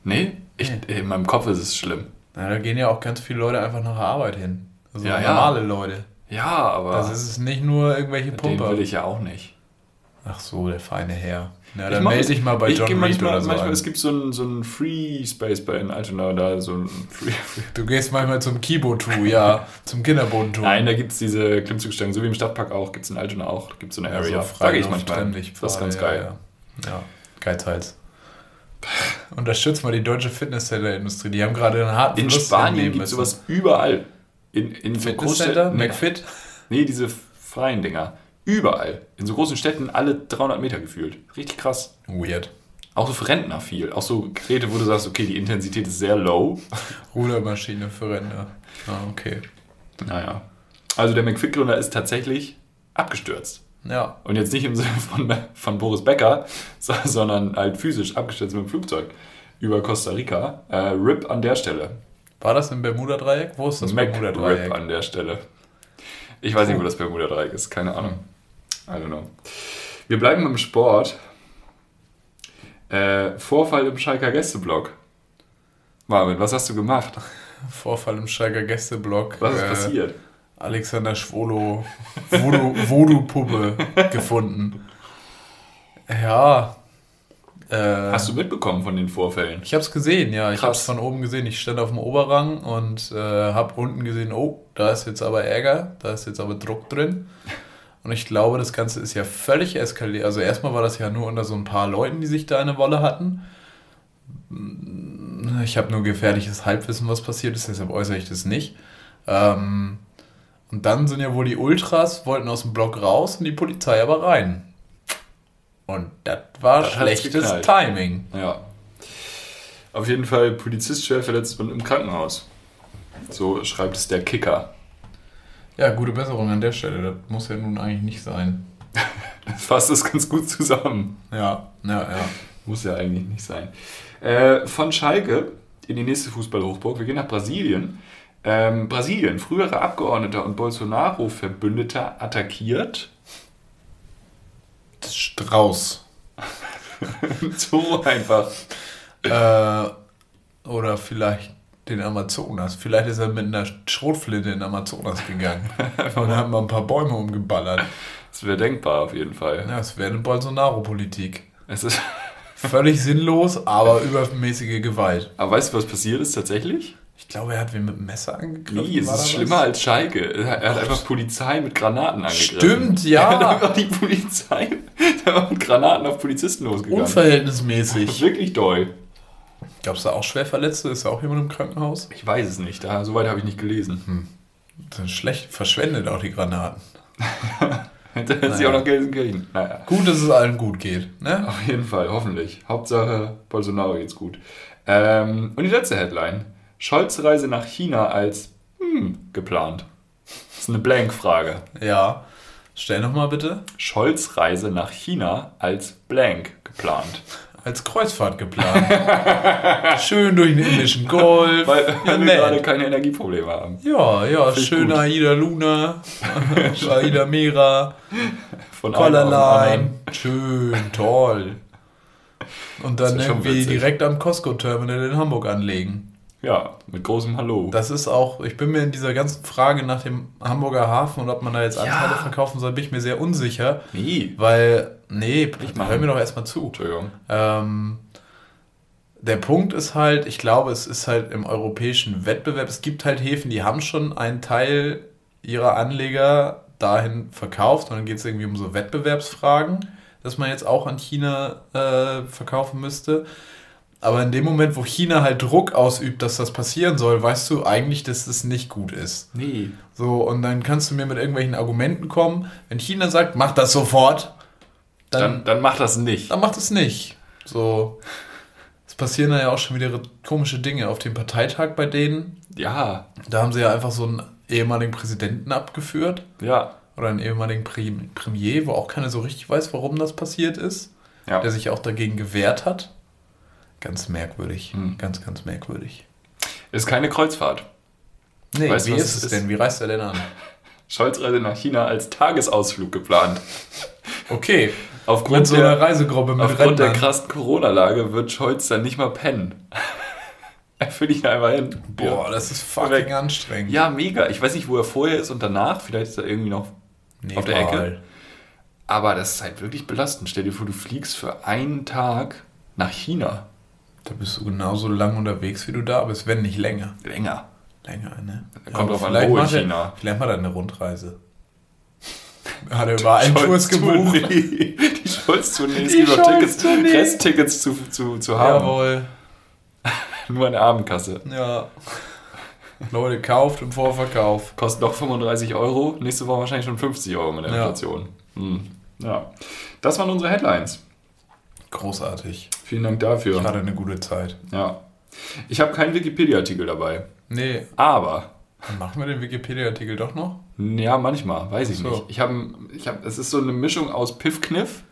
Nee? Ich, in meinem Kopf ist es schlimm. Na, da gehen ja auch ganz viele Leute einfach nach der Arbeit hin. Also Ja, ja. normale Leute. Ja, aber Das ist es nicht nur irgendwelche den Pumper. will ich ja auch nicht. Ach so, der feine Herr. Na, Ich dann melde dich mal bei ich John Reed manchmal, oder so manchmal an. es gibt so einen so einen Free Space bei in Altona, da so ein Free, Free. [laughs] Du gehst manchmal zum Kibo-Tour, ja, zum Kinderboden-Tour. Nein, da gibt es diese Klimmzugstangen, so wie im Stadtpark auch, gibt es in Altona auch, gibt es so eine Ja, Area. so da gehe ich manchmal. Das ist ganz geil. Ja, ja. ja Geizhals. Unterstützt mal die deutsche Fitnesscenter-Industrie. Die haben gerade einen harten In Spanien gibt es sowas überall. In, in Fitnesscenter? McFit? Nee, diese freien Dinger. Überall. In so großen Städten alle 300 Meter gefühlt. Richtig krass. Weird. Auch so für Rentner viel. Auch so Geräte, wo du sagst, okay, die Intensität ist sehr low. [laughs] Rudermaschine für Rentner. Ah, okay. Naja. Also der McFit-Gründer ist tatsächlich abgestürzt. Ja. Und jetzt nicht im Sinne von, von Boris Becker, so- sondern halt physisch abgestürzt mit dem Flugzeug über Costa Rica. Äh, RIP an der Stelle. War das im Bermuda-Dreieck? Wo ist das Mac RIP Bermuda-Dreieck? an der Stelle. Ich weiß nicht, wo das Bermuda-Dreieck ist. Keine Ahnung. I don't know. Wir bleiben im Sport. Äh, Vorfall im Schalker Gästeblock. Marvin, was hast du gemacht? Vorfall im Schalker Gästeblock. Was ist Äh, passiert? Alexander Schwolo Voodoo- Voodoo-Puppe [laughs] gefunden. Ja. Äh, Hast du mitbekommen von den Vorfällen? Ich habe es gesehen, ja. Ich Krass. habe es von oben gesehen. Ich stand auf dem Oberrang und äh, habe unten gesehen, oh, da ist jetzt aber Ärger, da ist jetzt aber Druck drin. Und ich glaube, das Ganze ist ja völlig eskaliert. Also erstmal war das ja nur unter so ein paar Leuten, die sich da eine Wolle hatten. Ich habe nur gefährliches Halbwissen, was passiert ist, deshalb äußere ich das nicht. Ähm, und dann sind ja wohl die Ultras, wollten aus dem Block raus und die Polizei aber rein. Und das war Das schlechtes. Timing. Ja. Auf jeden Fall Polizist schwer verletzt und im Krankenhaus. So schreibt es der Kicker. Ja, gute Besserung an der Stelle. Das muss ja nun eigentlich nicht sein. Das [laughs] fasst es ganz gut zusammen. Ja, ja, ja. Muss ja eigentlich nicht sein. Äh, von Schalke in die nächste Fußballhochburg. Wir gehen nach Brasilien. Ähm, Brasilien, früherer Abgeordneter und Bolsonaro-Verbündeter attackiert. Strauß. [laughs] so einfach. Äh, oder vielleicht den Amazonas. Vielleicht ist er mit einer Schrotflinte in den Amazonas gegangen. [laughs] und haben mal ein paar Bäume umgeballert. Das wäre denkbar auf jeden Fall. Ja, es wäre eine Bolsonaro-Politik. Es ist, [laughs] Völlig sinnlos, aber übermäßige Gewalt. aber weißt du, was passiert ist tatsächlich? Ich glaube, er hat wen mit dem Messer angegriffen. Nee, es ist da was? schlimmer als Schalke. Er er hat einfach Polizei mit Granaten angegriffen. Stimmt, Er [laughs] hat ja. einfach die Polizei mit Granaten auf Polizisten losgegangen. Unverhältnismäßig. Wirklich doll. Gab es da auch Schwerverletzte? Ist da auch jemand im Krankenhaus? Ich weiß es nicht. Da, soweit habe ich nicht gelesen. Das ist schlecht. Verschwendet auch die Granaten. [laughs] Da ist sie auch noch Gelsenkirchen. Naja. Gut, dass es allen gut geht. Ne? Auf jeden Fall, hoffentlich. Hauptsache Bolsonaro geht's gut. Ähm, und die letzte Headline. Scholz Reise nach China als hm, geplant. Das ist eine Blank-Frage. Ja. Stell nochmal bitte. Scholz Reise nach China als Blank geplant. Als Kreuzfahrt geplant. [laughs] Schön durch den indischen Golf. Weil, ja, weil wir gerade keine Energieprobleme haben. ja, ja, Find schön. Aida Luna, [laughs] Aida Mera, Von Colorline. Schön, toll. Und dann irgendwie direkt am Costco-Terminal in Hamburg anlegen. Ja, mit großem Hallo. Das ist auch, ich bin mir in dieser ganzen Frage nach dem Hamburger Hafen und ob man da jetzt Anteile Ja. verkaufen soll, bin ich mir sehr unsicher. Nee. Weil, nee, machen. hör mir doch erstmal zu. Entschuldigung. Ähm, der Punkt ist halt, ich glaube, es ist halt im europäischen Wettbewerb, es gibt halt Häfen, die haben schon einen Teil ihrer Anleger dahin verkauft und dann geht es irgendwie um so Wettbewerbsfragen, dass man jetzt auch an China äh, verkaufen müsste. Aber in dem Moment, wo China halt Druck ausübt, dass das passieren soll, weißt du eigentlich, dass das nicht gut ist. Nee. So, und dann kannst du mir mit irgendwelchen Argumenten kommen. Wenn China sagt, mach das sofort, dann, Dann, dann mach das nicht. dann macht es nicht. So. Es passieren dann ja auch schon wieder komische Dinge auf dem Parteitag bei denen. Ja, Da haben sie ja einfach so einen ehemaligen Präsidenten abgeführt. ja. Oder einen ehemaligen Premier, wo auch keiner so richtig weiß, warum das passiert ist. Ja. der sich auch dagegen gewehrt hat. Ganz merkwürdig. Hm. Ganz, ganz merkwürdig. Ist keine Kreuzfahrt. Nee, Weißt wie was ist es ist? denn? Wie reist er denn an? [laughs] Scholz-Reise nach China als Tagesausflug geplant. Okay. Aufgrund Mit so einer der, Reisegruppe mit aufgrund der krassen Corona-Lage wird Scholz dann nicht mal pennen. [laughs] er will ich einfach hin. Boah, das ist fucking anstrengend. Ja, mega. Ich weiß nicht, wo er vorher ist und danach. Vielleicht ist er irgendwie noch auf der Ecke. Nepal. Aber das ist halt wirklich belastend. Stell dir vor, du fliegst für einen Tag nach China. Da bist du genauso lang unterwegs, wie du da bist, wenn nicht länger. Länger. Länger, ne? Kommt drauf an, wo in macht er- China. Vielleicht er eine Rundreise. Hat er über einen Kurs gebucht? [laughs] Die Scholz-Tournee Die über Tickets. Resttickets zu, zu, zu haben. Jawohl. [laughs] Nur eine Abendkasse. Ja. Leute, kauft im Vorverkauf. Kostet noch 35 Euro. Nächste Woche wahrscheinlich schon 50 Euro mit der Ja. Inflation. Hm. Ja. Das waren unsere Headlines. Großartig. Vielen Dank Ich dafür. hatte eine gute Zeit. Ja. Ich habe keinen Wikipedia-Artikel dabei. Nee, Aber dann machen wir den Wikipedia-Artikel doch noch? Ja, manchmal, weiß ich so. nicht. Ich habe, ich hab, es ist so eine Mischung aus Piff-Kniff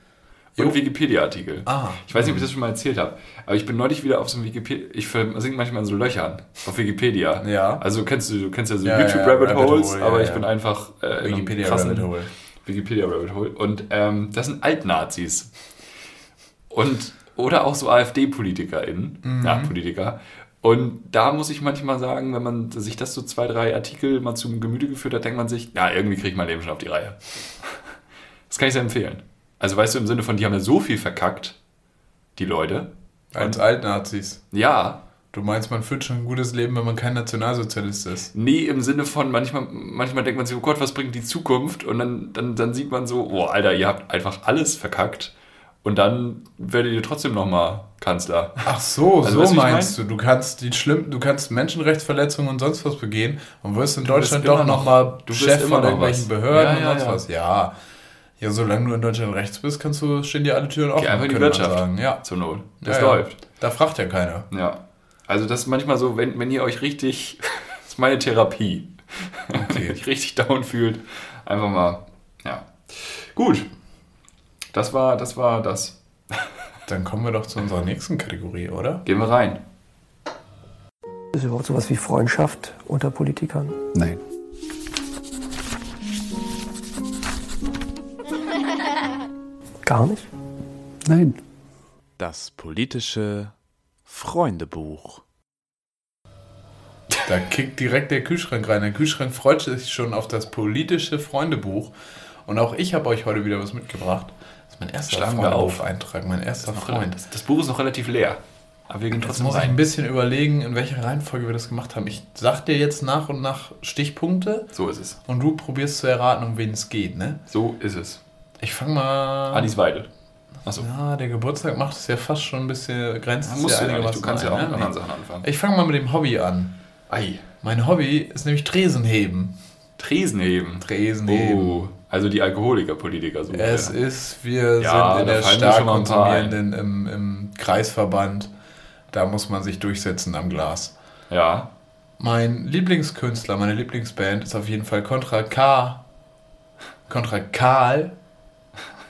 und. Wikipedia-Artikel. Ah. Ich weiß nicht, ob ich das schon mal erzählt habe, aber ich bin neulich wieder auf so einem Wikipedia, ich versinke manchmal in so Löchern auf Wikipedia. Ja. Also kennst du, du kennst ja so Ja, ja, YouTube-Rabbit Rabbit Holes, Hole, aber ja, ich ja. bin einfach äh, Wikipedia Rabbit Hole. Wikipedia Rabbit Hole. Und ähm, das sind Altnazis. Und, oder auch so AfD-PolitikerInnen, Mhm. ja, Politiker. Und da muss ich manchmal sagen, wenn man sich das so zwei, drei Artikel mal zum Gemüte geführt hat, denkt man sich, ja, irgendwie kriege ich mein Leben schon auf die Reihe. [laughs] Das kann ich sehr empfehlen. Also weißt du, im Sinne von, die haben ja so viel verkackt, die Leute. Als Altnazis. Ja, Du meinst, man führt schon ein gutes Leben, wenn man kein Nationalsozialist ist. nee, im Sinne von, manchmal, manchmal denkt man sich, oh Gott, was bringt die Zukunft? Und dann, dann, dann sieht man so, oh Alter, ihr habt einfach alles verkackt. Und dann werdet ihr trotzdem nochmal Kanzler. Ach so, Also, so du, meinst du. Du kannst die schlimm, du kannst Menschenrechtsverletzungen und sonst was begehen und wirst in wirst Deutschland doch noch- nochmal du wirst Chef von noch irgendwelchen. Behörden Ja, ja, und sonst ja. was. Ja. Ja, solange du in Deutschland rechts bist, kannst du, stehen dir alle Türen offen. Geh einfach in die Wirtschaft. Sagen. Ja. Zur Not. Das läuft. Da fragt ja keiner. Ja. Also das ist manchmal so, wenn, wenn ihr euch richtig, [laughs] das ist meine Therapie, [laughs] wenn ihr euch richtig down fühlt, einfach mal, ja. Gut. Das war, das war das. Dann kommen wir doch zu unserer nächsten Kategorie, oder? Gehen wir rein. Ist überhaupt sowas wie Freundschaft unter Politikern? Nein. Gar nicht? Nein. Das politische Freundebuch. Da kickt direkt der Kühlschrank rein. Der Kühlschrank freut sich schon auf das politische Freundebuch. Und auch ich habe euch heute wieder was mitgebracht. Das ist mein erster Schlagen wir auf. Freundebuch-Eintrag, mein erster Freund. Das, das Buch ist noch relativ leer. Aber wir gehen Jetzt trotzdem muss ich ein rein. bisschen überlegen, in welcher Reihenfolge wir das gemacht haben. Ich sag dir jetzt nach und nach Stichpunkte So ist es. und du probierst zu erraten, um wen es geht, ne? So ist es. Ich fange mal. Alice Weidel. Achso. Ja, der Geburtstag macht es ja fast schon ein bisschen grenzt. Ja, musst ja du ja. Du kannst ja auch ein, mit ne? anderen. Sachen anfangen. Ich fange mal mit dem Hobby an. Ei. Mein Hobby ist nämlich Tresenheben. Tresenheben. Tresenheben. Oh. Also die Alkoholiker-Politiker so. Es ist, wir Ja, sind in der stark konsumierenden im, im Kreisverband. Da muss man sich durchsetzen am Glas. Ja. Mein Lieblingskünstler, meine Lieblingsband ist auf jeden Fall Contra K. Contra Karl.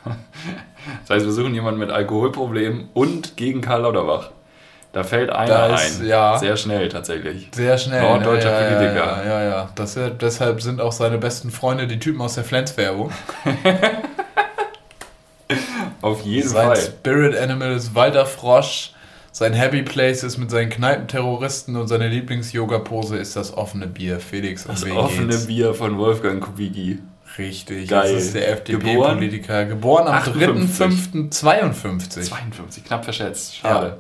Das heißt, wir suchen jemanden mit Alkoholproblemen und gegen Karl Lauterbach. Da fällt einer Da ist- ein. ja. Sehr schnell tatsächlich. Sehr schnell. Norddeutscher ja, ja, Politiker. Ja, ja, ja. Das, deshalb sind auch seine besten Freunde die Typen aus der Flens-Werbung. [laughs] Auf jeden Sein Fall. Spirit Animal ist Walter Frosch. Sein Happy Place ist mit seinen Kneipenterroristen und seine Lieblings-Yoga-Pose ist das offene Bier. Felix, um Das wen offene geht's? Bier von Wolfgang Kubicki. Richtig, Geil. das ist der Geboren? FDP-Politiker. Geboren am 58. 3.5.52. 52, knapp verschätzt. Schade. Ja,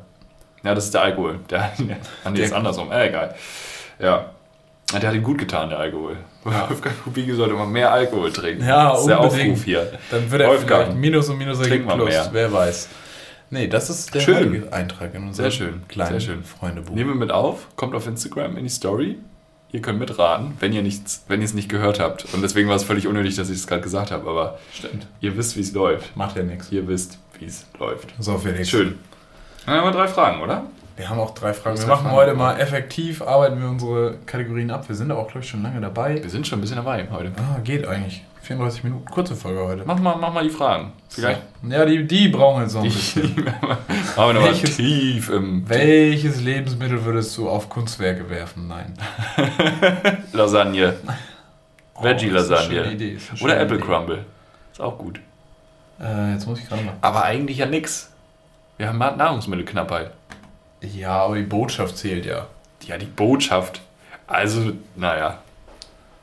das ist der Alkohol. Der, [laughs] der, Der- ist andersrum. Äh, egal. Ja. Ja, Der hat ihm gut getan, der Alkohol. Wolfgang Kubicki sollte mal mehr Alkohol trinken. Ja, das ist der unbedingt. Aufruf hier. Dann wird er Wolfgang, vielleicht Minus und Minus ergibt Plus. mehr. Wer weiß. Nee, das ist der Schön. Eintrag in unserem Sehr schön, kleinen sehr schön. Freundebuch. Nehmen wir mit auf, kommt auf Instagram in die Story. Ihr könnt mitraten, wenn ihr nichts, wenn ihr es nicht gehört habt. Und deswegen war es völlig unnötig, dass ich es gerade gesagt habe, aber Stimmt. ihr wisst, wie es läuft. Macht ja nichts. Ihr wisst, wie es läuft. So, Felix. Schön. Dann haben wir drei Fragen, oder? Wir haben auch drei Fragen. Wir machen Fragen. heute mal effektiv, arbeiten wir unsere Kategorien ab. Wir sind auch, glaube ich, schon lange dabei. Wir sind schon ein bisschen dabei heute. Ah, geht eigentlich. 34 Minuten, kurze Folge heute. Mach mal, mach mal die Fragen. Vielleicht. Ja, die, die brauchen jetzt noch ein bisschen. [laughs] Machen wir nochmal Welches- tief im Welches Lebensmittel würdest du auf Kunstwerke werfen? Nein. [laughs] Lasagne. Oh, Veggie-Lasagne. Oder Apple Idee. Crumble. Ist auch gut. Äh, jetzt muss ich gerade mal. Aber eigentlich ja nix. Wir haben Nahrungsmittelknappheit. Ja, aber die Botschaft zählt ja. Ja, die Botschaft. Also, naja.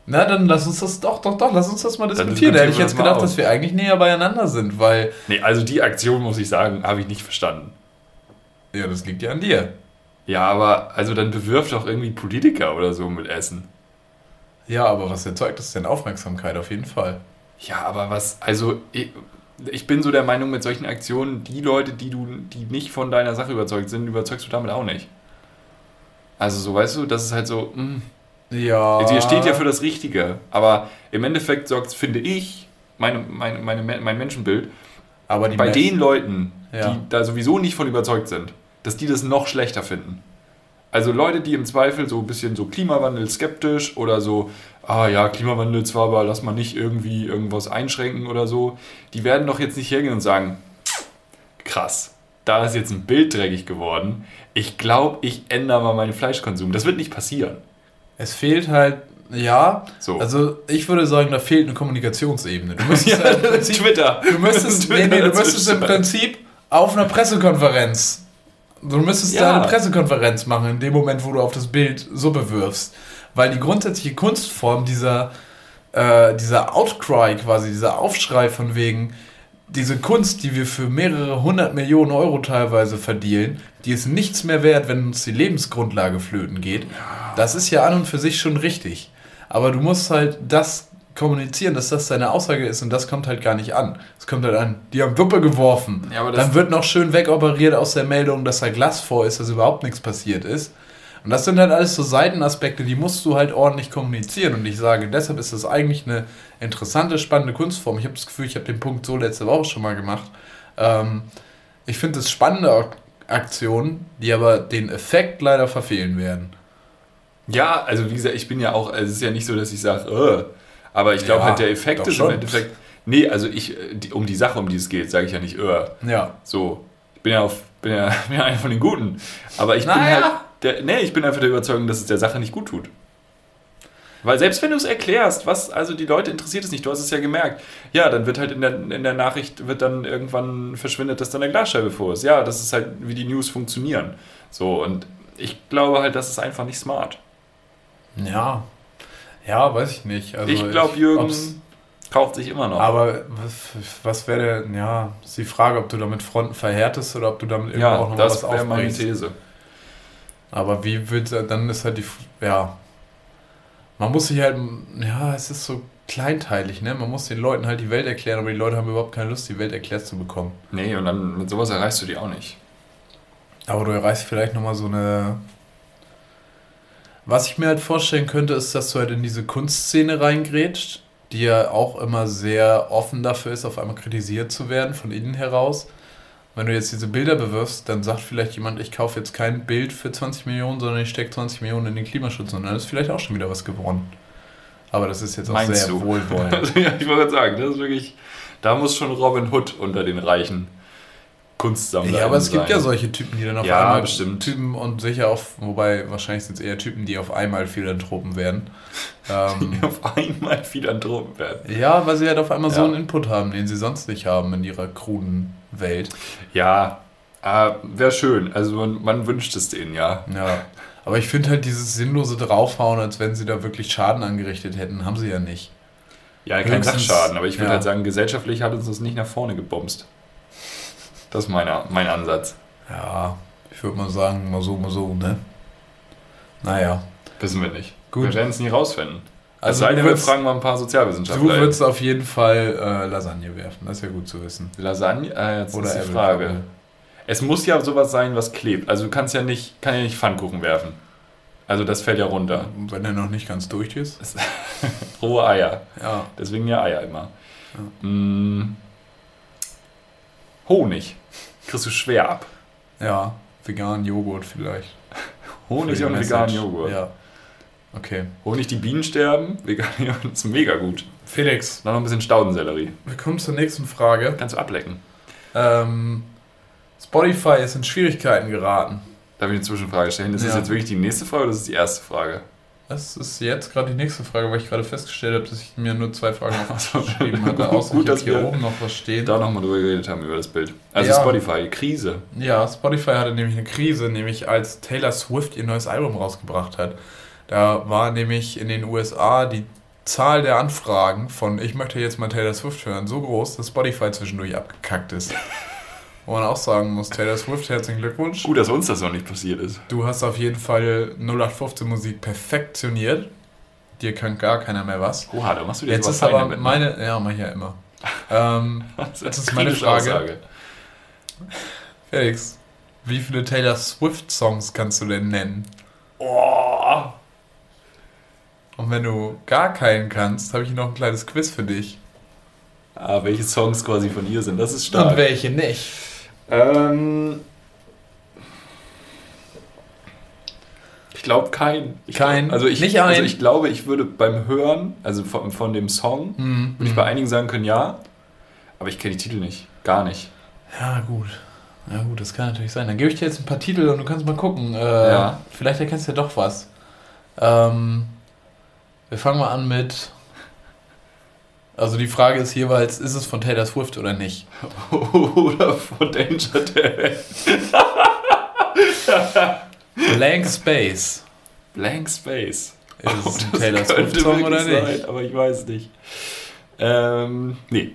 Na, dann lass uns das doch, doch, doch, lass uns das mal diskutieren. Da hätte ich jetzt gedacht, aus. dass wir eigentlich näher beieinander sind, weil. Nee, also die Aktion, muss ich sagen, habe ich nicht verstanden. Ja, das liegt ja an dir. Ja, aber also dann bewirft doch irgendwie Politiker oder so mit Essen. Ja, aber was erzeugt das denn? Aufmerksamkeit auf jeden Fall. Ja, aber was, also ich, bin so der Meinung, mit solchen Aktionen, die Leute, die du, die nicht von deiner Sache überzeugt sind, überzeugst du damit auch nicht. Also so, weißt du, das ist halt so, mh. Ja. Also ihr steht ja für das Richtige, aber im Endeffekt sorgt, finde ich, meine, meine, meine, mein Menschenbild, aber bei Mess- den Leuten, Ja. die da sowieso nicht von überzeugt sind, dass die das noch schlechter finden. Also Leute, die im Zweifel so ein bisschen so Klimawandel skeptisch oder so, ah ja, Klimawandel zwar, aber lass mal nicht irgendwie irgendwas einschränken oder so, die werden doch jetzt nicht hergehen und sagen, krass, da ist jetzt ein Bild dreckig geworden. Ich glaube, ich ändere mal meinen Fleischkonsum. Das wird nicht passieren. Es fehlt halt, ja. So. Also ich würde sagen, da fehlt eine Kommunikationsebene. Du müsstest, [laughs] Ja, ja, im Prinzip, Twitter. du müsstest, [laughs] nee, nee, du müsstest im Prinzip auf einer Pressekonferenz. Du müsstest Ja. da eine Pressekonferenz machen, in dem Moment, wo du auf das Bild Suppe wirfst. Weil die grundsätzliche Kunstform dieser, äh, dieser Outcry quasi, dieser Aufschrei von wegen, diese Kunst, die wir für mehrere hundert Millionen Euro teilweise verdienen, die ist nichts mehr wert, wenn uns die Lebensgrundlage flöten geht. Das ist ja an und für sich schon richtig. Aber du musst halt das kommunizieren, dass das deine Aussage ist und das kommt halt gar nicht an. Es kommt halt an, die haben Wippe geworfen. Ja, Dann wird noch schön wegoperiert aus der Meldung, dass da Glas vor ist, dass überhaupt nichts passiert ist. Und das sind halt alles so Seitenaspekte, die musst du halt ordentlich kommunizieren. Und ich sage, deshalb ist das eigentlich eine interessante, spannende Kunstform. Ich habe das Gefühl, ich habe den Punkt so letzte Woche schon mal gemacht. Ähm, ich finde es spannende Ak- Aktionen, die aber den Effekt leider verfehlen werden. Ja, also wie gesagt, ich bin ja auch, also es ist ja nicht so, dass ich sage, äh, aber ich glaube Ja, halt, der Effekt ist schon. im Endeffekt, nee, also ich, äh, die, um die Sache, um die es geht, sage ich ja nicht, äh, Ja. so, ich bin ja, auf, bin ja, [laughs] bin ja einer von den Guten, aber ich bin Naja. halt, der, nee, ich bin einfach der Überzeugung, dass es der Sache nicht gut tut. Weil selbst wenn du es erklärst, was, also die Leute interessiert es nicht, du hast es ja gemerkt, ja, dann wird halt in der, in der Nachricht, wird dann irgendwann verschwindet, dass da eine Glasscheibe vor ist. Ja, das ist halt, wie die News funktionieren. So, und ich glaube halt, das ist einfach nicht smart. Ja. Ja, weiß ich nicht. Also ich glaube, Jürgen ob's- kauft sich immer noch. Aber was, was wäre denn, ja, ist die Frage, ob du damit Fronten verhärtest oder ob du damit irgendwo auch ja, noch mal das was wäre meine aufbringst. These. Aber wie wird dann ist halt die, ja, man muss sich halt, ja, es ist so kleinteilig, ne? Man muss den Leuten halt die Welt erklären, aber die Leute haben überhaupt keine Lust, die Welt erklärt zu bekommen. Nee, und dann mit sowas erreichst du die auch nicht. Aber du erreichst vielleicht nochmal so eine. Was ich mir halt vorstellen könnte, ist, dass du halt in diese Kunstszene reingrätscht, die ja auch immer sehr offen dafür ist, auf einmal kritisiert zu werden, von innen heraus. Wenn du jetzt diese Bilder bewirfst, dann sagt vielleicht jemand, ich kaufe jetzt kein Bild für 20 Millionen, sondern ich stecke 20 Millionen in den Klimaschutz und dann ist vielleicht auch schon wieder was gewonnen. Aber das ist jetzt auch Meinst sehr du? wohlwollend. [laughs] Ja, ich wollte gerade sagen, das ist wirklich, da muss schon Robin Hood unter den reichen Kunstsammlern Ja, aber es gibt sein. ja solche Typen, die dann auf Ja, einmal bestimmt. Typen und sicher auf, wobei wahrscheinlich sind es eher Typen, die auf einmal Philanthropen werden. [laughs] Ähm, die auf einmal Philanthropen werden. ja, weil sie halt auf einmal so Ja. einen Input haben, den sie sonst nicht haben in ihrer kruden Welt. Ja, äh, wäre schön. Also man, man wünscht es denen, ja. Ja. Aber ich finde halt dieses sinnlose Draufhauen, als wenn sie da wirklich Schaden angerichtet hätten, haben sie ja nicht. Ja, kein Sachschaden, aber ich würde ja. halt sagen, gesellschaftlich hat uns das nicht nach vorne gebomst. Das ist meine, mein Ansatz. Ja, ich würde mal sagen, mal so, mal so, ne? Naja. Wissen wir nicht. Gut. Wir werden es nie rausfinden. Also Also du wir fragen mal ein paar Du Sozialwissenschaftler. würdest auf jeden Fall äh, Lasagne werfen, das ist ja gut zu wissen. Lasagne? Äh, jetzt Oder ist die Apple Frage. Es muss ja sowas sein, was klebt. Also du kannst ja nicht, kann ja nicht Pfannkuchen werfen. Also das fällt ja runter. Wenn er noch nicht ganz durch ist. [laughs] Rohe Eier. Ja. Deswegen ja Eier immer. Mm. Honig. Kriegst du schwer ab. Ja, veganen Joghurt vielleicht. [laughs] Honig und veganen Joghurt. Ja. Okay. Honig, die Bienen sterben. Vegan Joghurt [laughs] ist mega gut. Felix, Noch ein bisschen Staudensellerie. wir kommen zur nächsten Frage. Kannst du ablecken. Ähm, Spotify ist in Schwierigkeiten geraten. Darf ich eine Zwischenfrage stellen? Ist das Ja. jetzt wirklich die nächste Frage oder ist das die erste Frage? Das ist jetzt gerade die nächste Frage, weil ich gerade festgestellt habe, dass ich mir nur zwei Fragen aufgeschrieben [laughs] hatte. Außer Gut, ich dass hier oben noch was stehen. Da nochmal drüber geredet haben über das Bild. Also Ja. Spotify, Krise. Ja, Spotify hatte nämlich eine Krise, nämlich als Taylor Swift ihr neues Album rausgebracht hat. Da war nämlich in den USA die Zahl der Anfragen von ich möchte jetzt mal Taylor Swift hören so groß, dass Spotify zwischendurch abgekackt ist. [laughs] Wo man auch sagen muss, Taylor Swift, herzlichen Glückwunsch. Gut, dass uns das noch nicht passiert ist. Du hast auf jeden Fall 0815 Musik perfektioniert. Dir kann gar keiner mehr was. Oha, da machst du dir Jetzt ist aber ne? meine, ja, mach ich ja immer. ähm, [laughs] Das jetzt ist meine Frage. Aussage. Felix, wie viele Taylor Swift Songs kannst du denn nennen? Oh, Und wenn du gar keinen kannst, habe ich noch ein kleines Quiz für dich. ah, welche Songs quasi von ihr sind, das ist stark. welche nicht? Ähm, ich glaube kein. Ich Kein? Glaub, also ich, Nicht ein? Also ich glaube, ich würde beim Hören, also von, von dem Song, Hm, würde ich bei einigen sagen können, ja. Aber ich kenne die Titel nicht. Gar nicht. Ja, gut. Ja, gut, das kann natürlich sein. Dann gebe ich dir jetzt ein paar Titel und du kannst mal gucken. Äh, Ja. Vielleicht erkennst du ja doch was. Ähm, wir fangen mal an mit. Also die Frage ist jeweils, ist es von Taylor Swift oder nicht? [laughs] Oder von Danger Dan. Blank Space. Blank Space. Ist es ein Das Taylor Swift Song oder nicht? Sein, aber ich weiß nicht. Ähm, nee.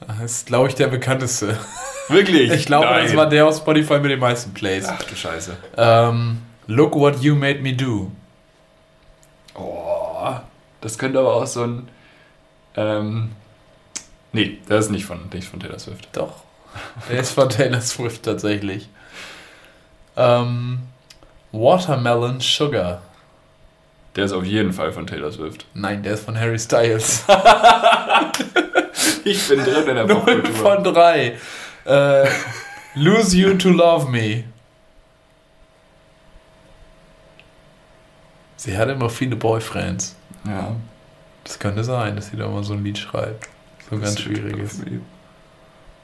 Das ist, glaube ich, der bekannteste. Wirklich? Ich glaube, Nein. das war der aus Spotify mit den meisten Plays. Ach du Scheiße. Ähm, Look What You Made Me Do. Oh, das könnte aber auch so ein. Ähm, nee, das ist nicht von, nicht von Taylor Swift. Doch. [laughs] Der ist von Taylor Swift tatsächlich. Ähm, Watermelon Sugar. Der ist auf jeden Fall von Taylor Swift. Nein, der ist von Harry Styles. [laughs] [laughs] Ich bin drin in der 0 Popkultur. von 3. Äh, Lose You to Love Me. Sie hat immer viele Boyfriends. Ja. Das könnte sein, dass sie da mal so ein Lied schreibt. So ein ganz schwieriges.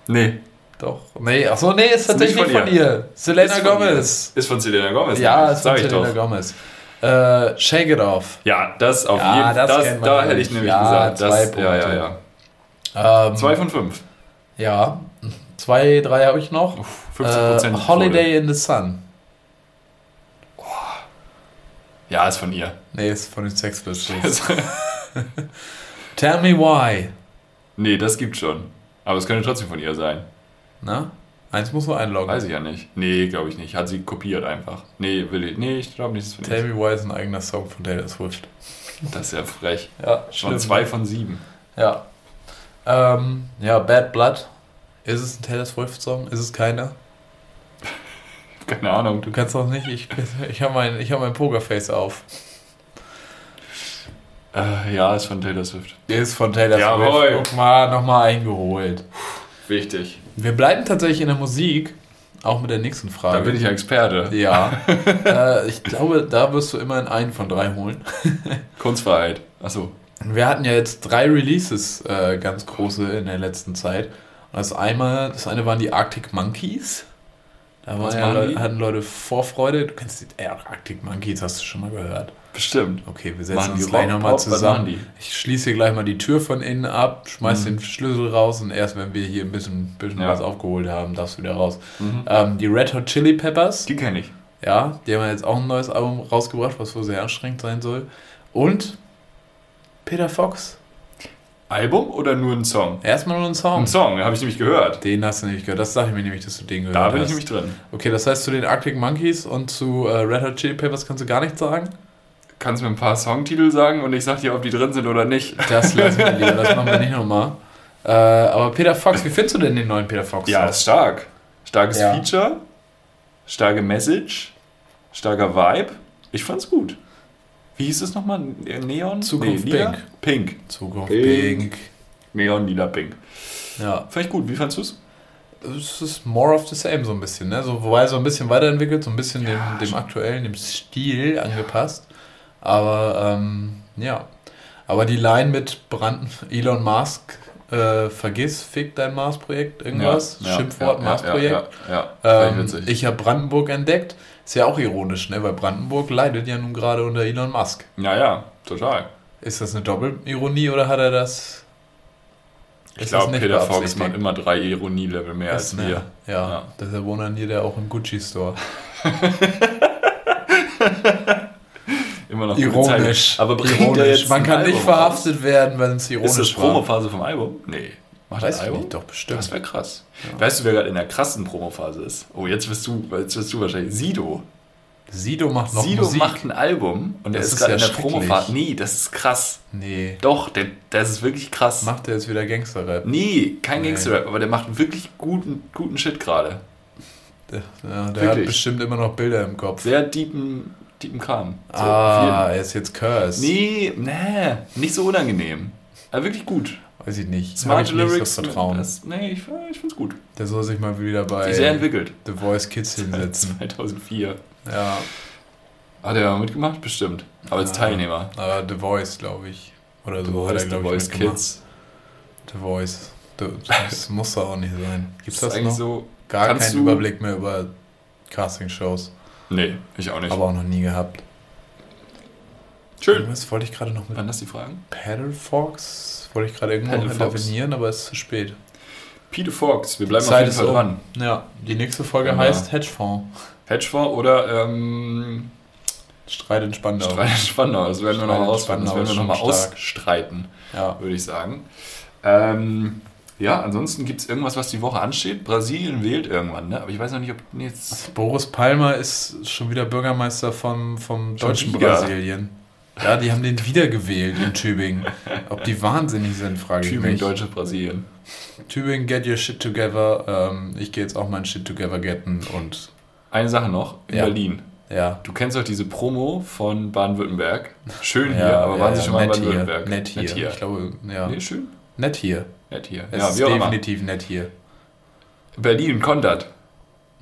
Nee. Doch. Nee, achso, nee, ist tatsächlich nicht nicht von von ihr. Selena Ist von Gomez. Ist von Selena Gomez. Ja, ist von Selena doch. Gomez. Äh, Shake It Off. Ja, das auf Ja, jeden Fall. Da hätte ich nämlich Ja, gesagt. zwei Das, Punkte. ja, ja, ja. Ähm, Zwei von fünf. Ja, zwei, drei habe ich noch. Uff, 50 Äh, Holiday in the Sun. Ja, ist von ihr. Nee, ist von den Sex Pistols. [laughs] [laughs] Tell me why. nee, das gibt schon. Aber es könnte trotzdem von ihr sein. Na? Eins muss man einloggen. Weiß ich ja nicht. Nee, glaube ich nicht. Hat sie kopiert einfach. Nee, will ich. Nee, ich glaube nicht, das ist von Tell me why ist ein eigener Song von Taylor Swift. Das ist ja frech. Ja, Schon zwei von sieben. Ja. Ähm, ja, Bad Blood. Ist es ein Taylor Swift-Song? Ist es keiner? [laughs] Keine Ahnung. Du kannst doch nicht. Ich, ich habe mein, ich hab mein Pokerface auf. Äh, ja, ist von Taylor Swift. Ist von Taylor Jawohl. Swift. Guck mal, nochmal eingeholt. Wichtig. Wir bleiben tatsächlich in der Musik, auch mit der nächsten Frage. Da bin ich ja Experte. Ja. [laughs] äh, ich glaube, da wirst du immerhin einen von drei holen. [laughs] Kunstfreiheit. Achso. Wir hatten ja jetzt drei Releases, äh, ganz große in der letzten Zeit. Und das einmal, das eine waren die Arctic Monkeys. Da Was waren ja Leute, hatten Leute Vorfreude. Du kennst die äh, Arctic Monkeys, hast du schon mal gehört. Bestimmt. Okay, wir setzen uns gleich nochmal zusammen. Ich schließe hier gleich mal die Tür von innen ab, schmeiß Mhm. den Schlüssel raus und erst wenn wir hier ein bisschen, bisschen Ja. was aufgeholt haben, darfst du wieder raus. Mhm. Ähm, die Red Hot Chili Peppers, Die kenne ich. ja, die haben jetzt auch ein neues Album rausgebracht, was wohl sehr anstrengend sein soll. Und Peter Fox. Album oder nur ein Song? Erstmal nur ein Song. Ein Song, habe ich nämlich gehört. Den hast du nämlich gehört. Das sage ich mir nämlich, dass du den gehört Da bin hast. ich nämlich drin. okay, das heißt, zu den Arctic Monkeys und zu äh, Red Hot Chili Peppers kannst du gar nichts sagen? Kannst du mir ein paar Songtitel sagen und ich sag dir, ob die drin sind oder nicht? Das lassen wir lieber, das machen wir nicht [laughs] nochmal. Äh, aber Peter Fox, wie findest du denn den neuen Peter Fox? Ja, ist stark. Starkes Ja. Feature, starke Message, starker Vibe. Ich fand's gut. Wie hieß es nochmal? Neon? Zukunft lila? Pink. Pink. Zukunft Pink. Pink. Neon, lila, pink. Ja. Fand ich gut. Wie fandst du's? Es ist more of the same so ein bisschen, ne? So, wobei so ein bisschen weiterentwickelt, so ein bisschen dem, dem aktuellen, dem Stil angepasst. Aber ähm, ja. Aber die Line mit Brand Elon Musk, äh, vergiss, fick dein Mars-Projekt, irgendwas, Ja, ja, Schimpfwort ja, Mars-Projekt. Ja, ja, ja. Ähm, ich habe Brandenburg entdeckt. Ist ja auch ironisch, ne? weil Brandenburg leidet ja nun gerade unter Elon Musk. ja, ja, total. Ist das eine Doppelironie oder hat er das? Ich ist das glaube, Peter Fox macht immer drei Ironie-Level mehr als Ist, ne? wir. Ja, Ja. deshalb wohnt der auch im Gucci-Store. [laughs] Immer noch Ironisch. Aber er ironisch. Man kann nicht verhaftet werden, wenn es raus? ironisch Ist das war. Promophase vom Album? Nee. Macht Weiß das Album? nicht, doch bestimmt. Das wäre krass. Weißt du, wer gerade in der krassen Promophase ist? Oh, jetzt wirst du, jetzt wirst du wahrscheinlich Sido. Sido macht noch Sido Musik. macht ein Album und er Das ist ist gerade ja in der. Promophase. Nee, das ist krass. Nee. Doch, der, das ist wirklich krass. Macht er jetzt wieder Gangster-Rap? Nee, kein Nee. Gangster-Rap, aber der macht wirklich guten, guten Shit gerade. Der, ja, der hat bestimmt immer noch Bilder im Kopf. Sehr deepen, deepen Kram. So, ah, er ist jetzt Curse. Nee, nee, nicht so unangenehm. Aber wirklich gut. Weiß ich nicht. Smart ich nicht Lyrics. so Vertrauen. Das, nee, ich, ich find's gut. Der soll sich mal wieder bei Sehr entwickelt. The Voice Kids [laughs] hinsetzen. 2004. ja, Hat er mitgemacht? Bestimmt. Aber als Ja. Teilnehmer. aber The Voice, glaube ich. Oder so The hat Voice, er, The glaube ich, Voice mitgemacht. Kids. The Voice. The, das [laughs] muss doch auch nicht sein. Gibt's Das das, noch? so. Gar keinen Überblick mehr über Castingshows. Nee, ich auch nicht. Aber auch noch nie gehabt. Schön. Irgendwas wollte ich gerade noch mit Waren das die Fragen? Paddle Fox? Wollte ich gerade irgendwo Paddle noch Fox. intervenieren, aber es ist zu spät. Peter Fox, wir bleiben Zeit auf jeden Fall um. dran. Ja, die nächste Folge Genau. heißt Hedgefonds. Hedgefonds oder ähm, Streit in Spandau. Streit in Spandau. Das werden wir noch ausfinden. Das werden wir ist noch mal schon stark. ausstreiten, Ja. würde ich sagen. Ähm, ja, ansonsten gibt es irgendwas, was die Woche ansteht. Brasilien wählt irgendwann, ne? Aber ich weiß noch nicht, ob jetzt. Boris Palmer ist schon wieder Bürgermeister vom, vom deutschen wieder? Brasilien. Ja, die haben den wiedergewählt in Tübingen. Ob die wahnsinnig sind, frage ich Tübingen, mich. deutsche Brasilien. Tübingen, get your shit together. Ähm, ich gehe jetzt auch mein Shit together getten und Eine Sache noch, in Ja. Berlin. ja. Du kennst doch diese Promo von Baden-Württemberg. Schön ja, hier, aber ja, waren Sie schon mal in nett hier, Baden-Württemberg? Nett hier. Ich glaube, ja. Nee, schön. Nett hier. Nett hier. Es ja, ist definitiv nett hier. Berlin, Kondat.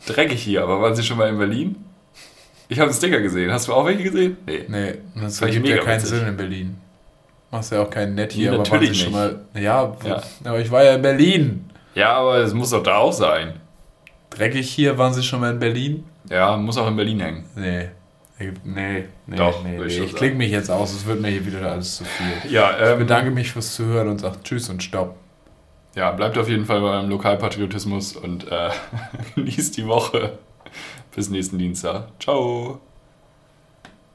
Dreckig hier, aber waren Sie schon mal in Berlin? Ich habe einen Sticker gesehen. Hast du auch welche gesehen? Nee. Nee, das Fand ich ergibt ja keinen witzig. Sinn in Berlin. Machst ja auch keinen nett Nee, hier, aber waren natürlich schon mal. Ja, Ja. aber ich war ja in Berlin. Ja, aber es muss doch da auch sein. Dreckig hier, waren Sie schon mal in Berlin? Ja, muss auch in Berlin hängen. Nee. Nee, nee, Doch, nee, ich nee. Ich klinge mich jetzt aus, es wird mir hier wieder alles zu viel. Ja, Ich ähm, bedanke mich fürs Zuhören und sage Tschüss und Stopp. ja, bleibt auf jeden Fall beim Lokalpatriotismus und äh, [laughs] genießt die Woche. Bis nächsten Dienstag. Ciao.